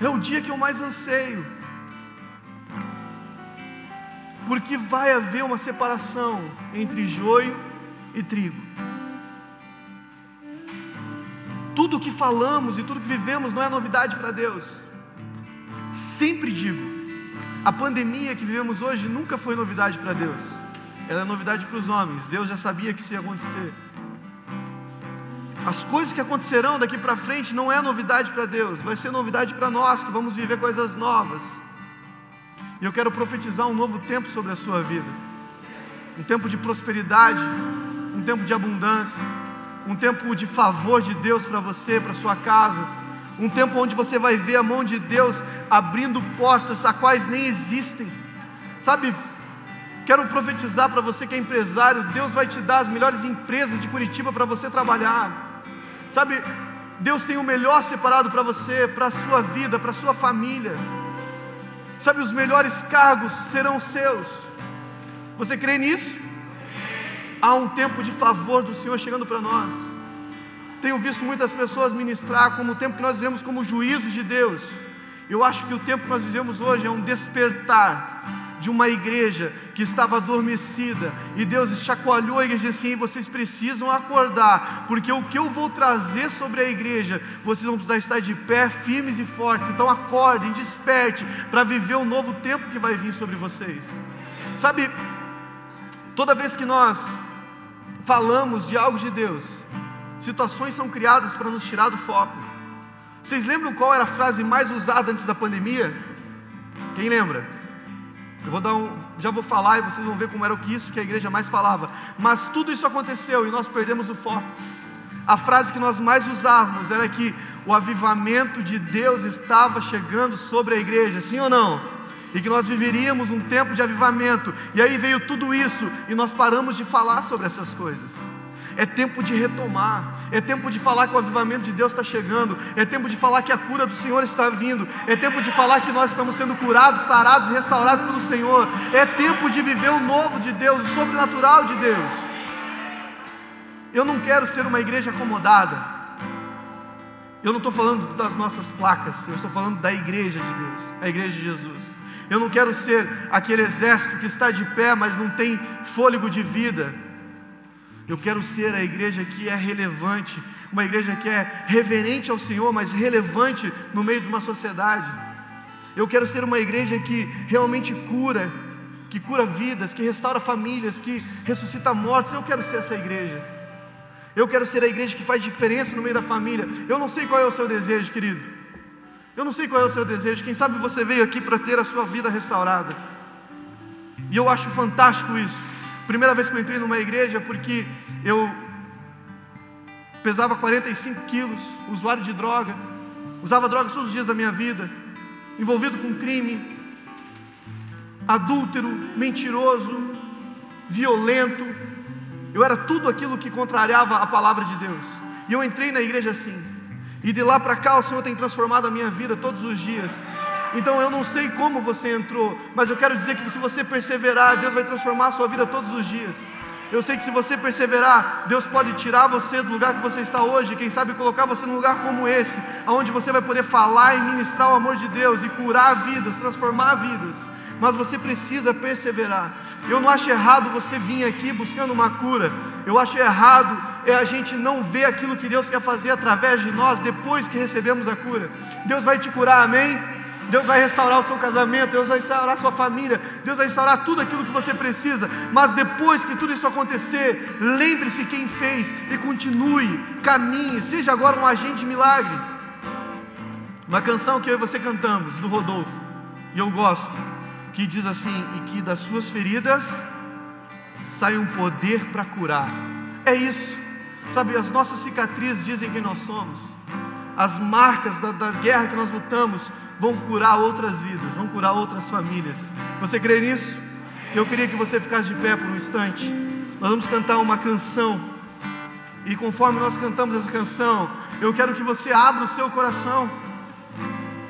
É o dia que eu mais anseio. Porque vai haver uma separação entre joio e trigo. Tudo que falamos e tudo que vivemos não é novidade para Deus. Sempre digo, a pandemia que vivemos hoje nunca foi novidade para Deus. Ela é novidade para os homens. Deus já sabia que isso ia acontecer. As coisas que acontecerão daqui para frente não é novidade para Deus, vai ser novidade para nós que vamos viver coisas novas. E eu quero profetizar um novo tempo sobre a sua vida. Um tempo de prosperidade, um tempo de abundância, um tempo de favor de Deus para você, para sua casa um tempo onde você vai ver a mão de Deus abrindo portas a quais nem existem. Sabe, quero profetizar para você que é empresário, Deus vai te dar as melhores empresas de Curitiba para você trabalhar. Sabe, Deus tem o melhor separado para você, para a sua vida, para a sua família. Sabe, os melhores cargos serão seus. Você crê nisso? Há um tempo de favor do Senhor chegando para nós. Tenho visto muitas pessoas ministrar como o tempo que nós vivemos como juízos de Deus. Eu acho que o tempo que nós vivemos hoje é um despertar de uma igreja que estava adormecida e Deus chacoalhou a igreja assim: vocês precisam acordar, porque o que eu vou trazer sobre a igreja, vocês vão precisar estar de pé, firmes e fortes. Então acordem, desperte para viver o novo tempo que vai vir sobre vocês. Sabe, toda vez que nós falamos de algo de Deus, Situações são criadas para nos tirar do foco. Vocês lembram qual era a frase mais usada antes da pandemia? Quem lembra? Eu vou dar um, já vou falar e vocês vão ver como era o que isso que a igreja mais falava. Mas tudo isso aconteceu e nós perdemos o foco. A frase que nós mais usávamos era que o avivamento de Deus estava chegando sobre a igreja, sim ou não? E que nós viveríamos um tempo de avivamento. E aí veio tudo isso e nós paramos de falar sobre essas coisas. É tempo de retomar, é tempo de falar que o avivamento de Deus está chegando, é tempo de falar que a cura do Senhor está vindo, é tempo de falar que nós estamos sendo curados, sarados restaurados pelo Senhor, é tempo de viver o novo de Deus, o sobrenatural de Deus. Eu não quero ser uma igreja acomodada, eu não estou falando das nossas placas, eu estou falando da igreja de Deus, a igreja de Jesus. Eu não quero ser aquele exército que está de pé, mas não tem fôlego de vida. Eu quero ser a igreja que é relevante, uma igreja que é reverente ao Senhor, mas relevante no meio de uma sociedade. Eu quero ser uma igreja que realmente cura, que cura vidas, que restaura famílias, que ressuscita mortos. Eu quero ser essa igreja. Eu quero ser a igreja que faz diferença no meio da família. Eu não sei qual é o seu desejo, querido. Eu não sei qual é o seu desejo. Quem sabe você veio aqui para ter a sua vida restaurada. E eu acho fantástico isso. Primeira vez que eu entrei numa igreja, porque eu pesava 45 quilos, usuário de droga, usava drogas todos os dias da minha vida, envolvido com crime, adúltero, mentiroso, violento. Eu era tudo aquilo que contrariava a palavra de Deus. E eu entrei na igreja assim. E de lá para cá o Senhor tem transformado a minha vida todos os dias. Então eu não sei como você entrou, mas eu quero dizer que se você perseverar, Deus vai transformar a sua vida todos os dias. Eu sei que se você perseverar, Deus pode tirar você do lugar que você está hoje, quem sabe colocar você num lugar como esse, aonde você vai poder falar e ministrar o amor de Deus e curar vidas, transformar vidas. Mas você precisa perseverar. Eu não acho errado você vir aqui buscando uma cura. Eu acho errado é a gente não ver aquilo que Deus quer fazer através de nós depois que recebemos a cura. Deus vai te curar, amém? Deus vai restaurar o seu casamento, Deus vai restaurar a sua família, Deus vai restaurar tudo aquilo que você precisa. Mas depois que tudo isso acontecer, lembre-se quem fez e continue, caminhe, seja agora um agente de milagre. Uma canção que eu e você cantamos, do Rodolfo, e eu gosto, que diz assim: E que das suas feridas sai um poder para curar. É isso, sabe? As nossas cicatrizes dizem quem nós somos, as marcas da, da guerra que nós lutamos vão curar outras vidas, vão curar outras famílias. Você crê nisso? Eu queria que você ficasse de pé por um instante. Nós vamos cantar uma canção. E conforme nós cantamos essa canção, eu quero que você abra o seu coração.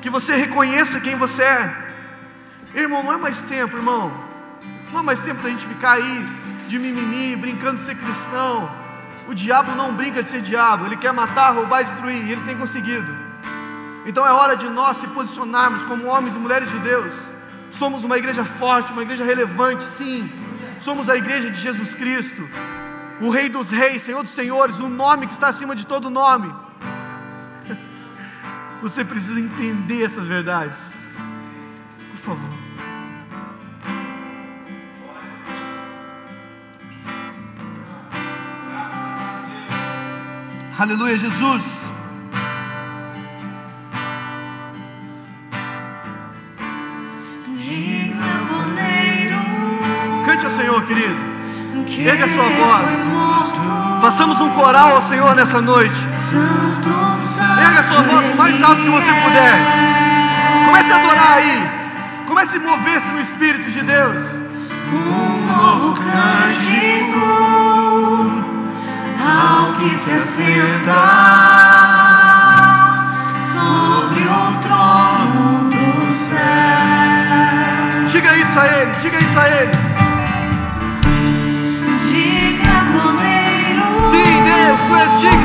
Que você reconheça quem você é. Irmão, não é mais tempo, irmão. Não é mais tempo da gente ficar aí de mimimi, brincando de ser cristão. O diabo não brinca de ser diabo, ele quer matar, roubar, destruir, e ele tem conseguido. Então é hora de nós se posicionarmos como homens e mulheres de Deus. Somos uma igreja forte, uma igreja relevante, sim. Somos a igreja de Jesus Cristo, o Rei dos Reis, Senhor dos Senhores, o nome que está acima de todo nome. (laughs) Você precisa entender essas verdades. Por favor. Aleluia, Jesus. Senhor, querido. Erga a sua voz. Façamos um coral ao Senhor nessa noite. Erga a sua voz o mais alto que você puder. Comece a adorar aí. Comece a mover-se no Espírito de Deus. Um novo cântico ao que se assenta sobre o trono do céu. Diga isso a Ele, diga isso a Ele. Tu és digno,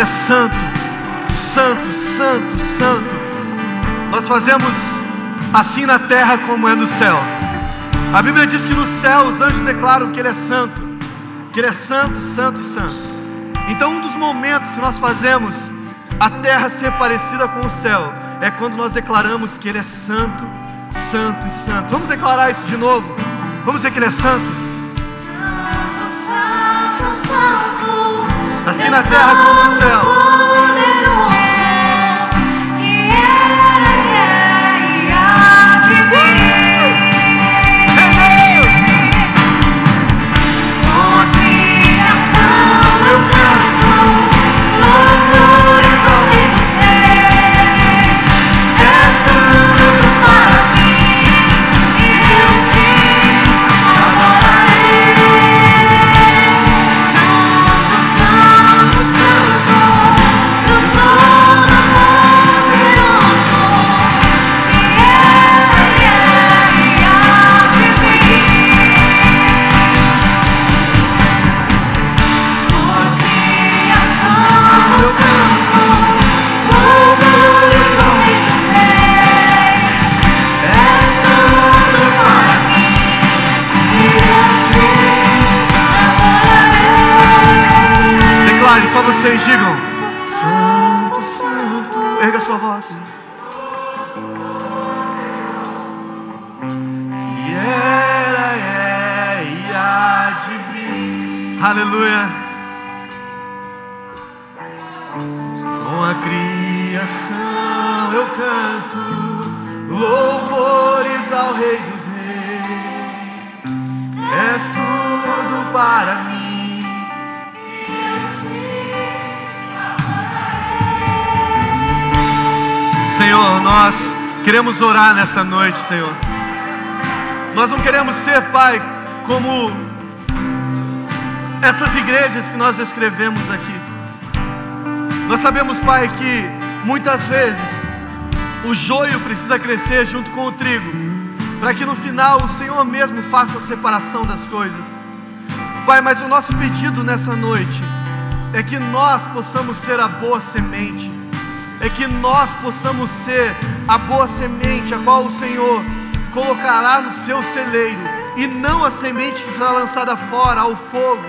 É santo, santo, santo, santo, nós fazemos assim na terra como é no céu. A Bíblia diz que no céu os anjos declaram que Ele é santo, que Ele é santo, santo santo. Então, um dos momentos que nós fazemos a terra ser parecida com o céu é quando nós declaramos que Ele é santo, santo e santo. Vamos declarar isso de novo? Vamos dizer que Ele é santo. Assim na terra como no céu. Orar nessa noite, Senhor. Nós não queremos ser, Pai, como essas igrejas que nós escrevemos aqui. Nós sabemos, Pai, que muitas vezes o joio precisa crescer junto com o trigo, para que no final o Senhor mesmo faça a separação das coisas. Pai, mas o nosso pedido nessa noite é que nós possamos ser a boa semente, é que nós possamos ser a boa semente a qual o Senhor colocará no seu celeiro, e não a semente que será lançada fora ao fogo.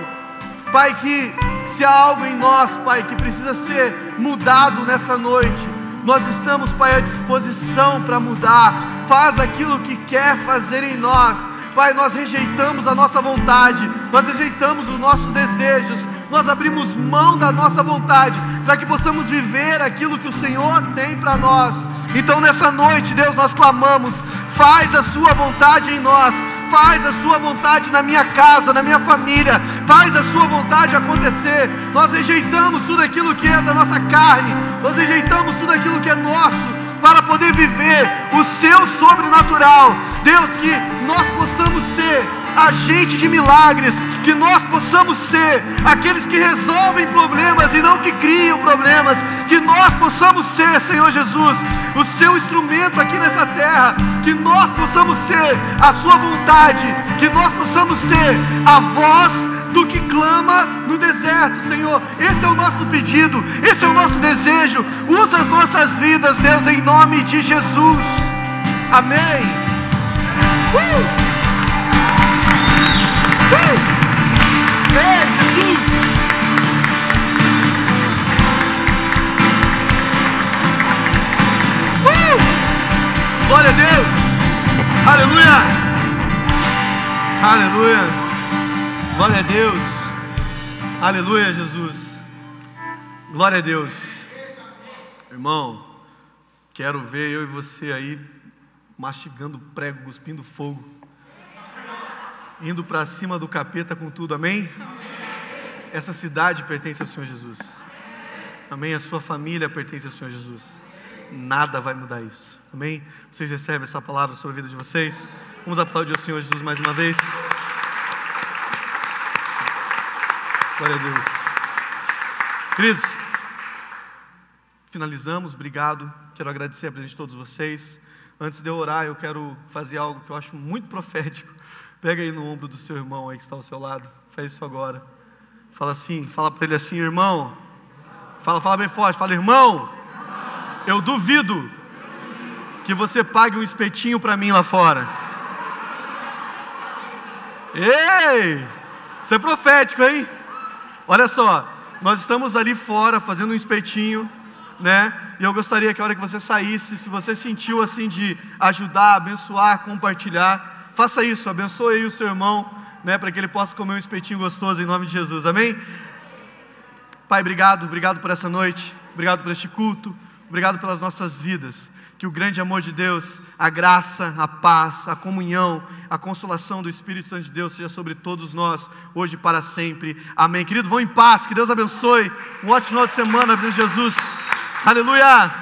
Pai, que se há algo em nós, Pai, que precisa ser mudado nessa noite, nós estamos, Pai, à disposição para mudar. Faz aquilo que quer fazer em nós. Pai, nós rejeitamos a nossa vontade, nós rejeitamos os nossos desejos, nós abrimos mão da nossa vontade para que possamos viver aquilo que o Senhor tem para nós. Então, nessa noite, Deus, nós clamamos: faz a Sua vontade em nós, faz a Sua vontade na minha casa, na minha família, faz a Sua vontade acontecer. Nós rejeitamos tudo aquilo que é da nossa carne, nós rejeitamos tudo aquilo que é nosso, para poder viver o Seu sobrenatural. Deus, que nós possamos ser agentes de milagres, que nós possamos ser aqueles que resolvem problemas e não que criam problemas, que nós possamos ser, Senhor Jesus, o seu instrumento aqui nessa terra, que nós possamos ser a sua vontade, que nós possamos ser a voz do que clama no deserto, Senhor. Esse é o nosso pedido, esse é o nosso desejo. Usa as nossas vidas, Deus, em nome de Jesus. Amém. Uh! Glória a Deus. Aleluia. Aleluia. Glória a Deus. Aleluia, Jesus. Glória a Deus. Irmão, quero ver eu e você aí mastigando prego, cuspindo fogo indo para cima do capeta com tudo, amém? Essa cidade pertence ao Senhor Jesus, amém? A sua família pertence ao Senhor Jesus, nada vai mudar isso, amém? Vocês recebem essa palavra sobre a vida de vocês? Vamos aplaudir o Senhor Jesus mais uma vez. Glória a Deus, queridos. Finalizamos, obrigado. Quero agradecer a presença de todos vocês. Antes de eu orar, eu quero fazer algo que eu acho muito profético Pega aí no ombro do seu irmão aí que está ao seu lado. Faz isso agora. Fala assim, fala para ele assim, irmão. Fala, fala bem forte. Fala, irmão. Eu duvido que você pague um espetinho para mim lá fora. Ei! Isso é profético, hein? Olha só, nós estamos ali fora fazendo um espetinho, né? E eu gostaria que a hora que você saísse, se você sentiu assim de ajudar, abençoar, compartilhar, Faça isso, abençoe aí o seu irmão, né, para que ele possa comer um espetinho gostoso em nome de Jesus. Amém? Pai, obrigado, obrigado por essa noite, obrigado por este culto, obrigado pelas nossas vidas. Que o grande amor de Deus, a graça, a paz, a comunhão, a consolação do Espírito Santo de Deus seja sobre todos nós, hoje e para sempre. Amém. Querido, vão em paz, que Deus abençoe. Um ótimo final de semana, Jesus. Aleluia.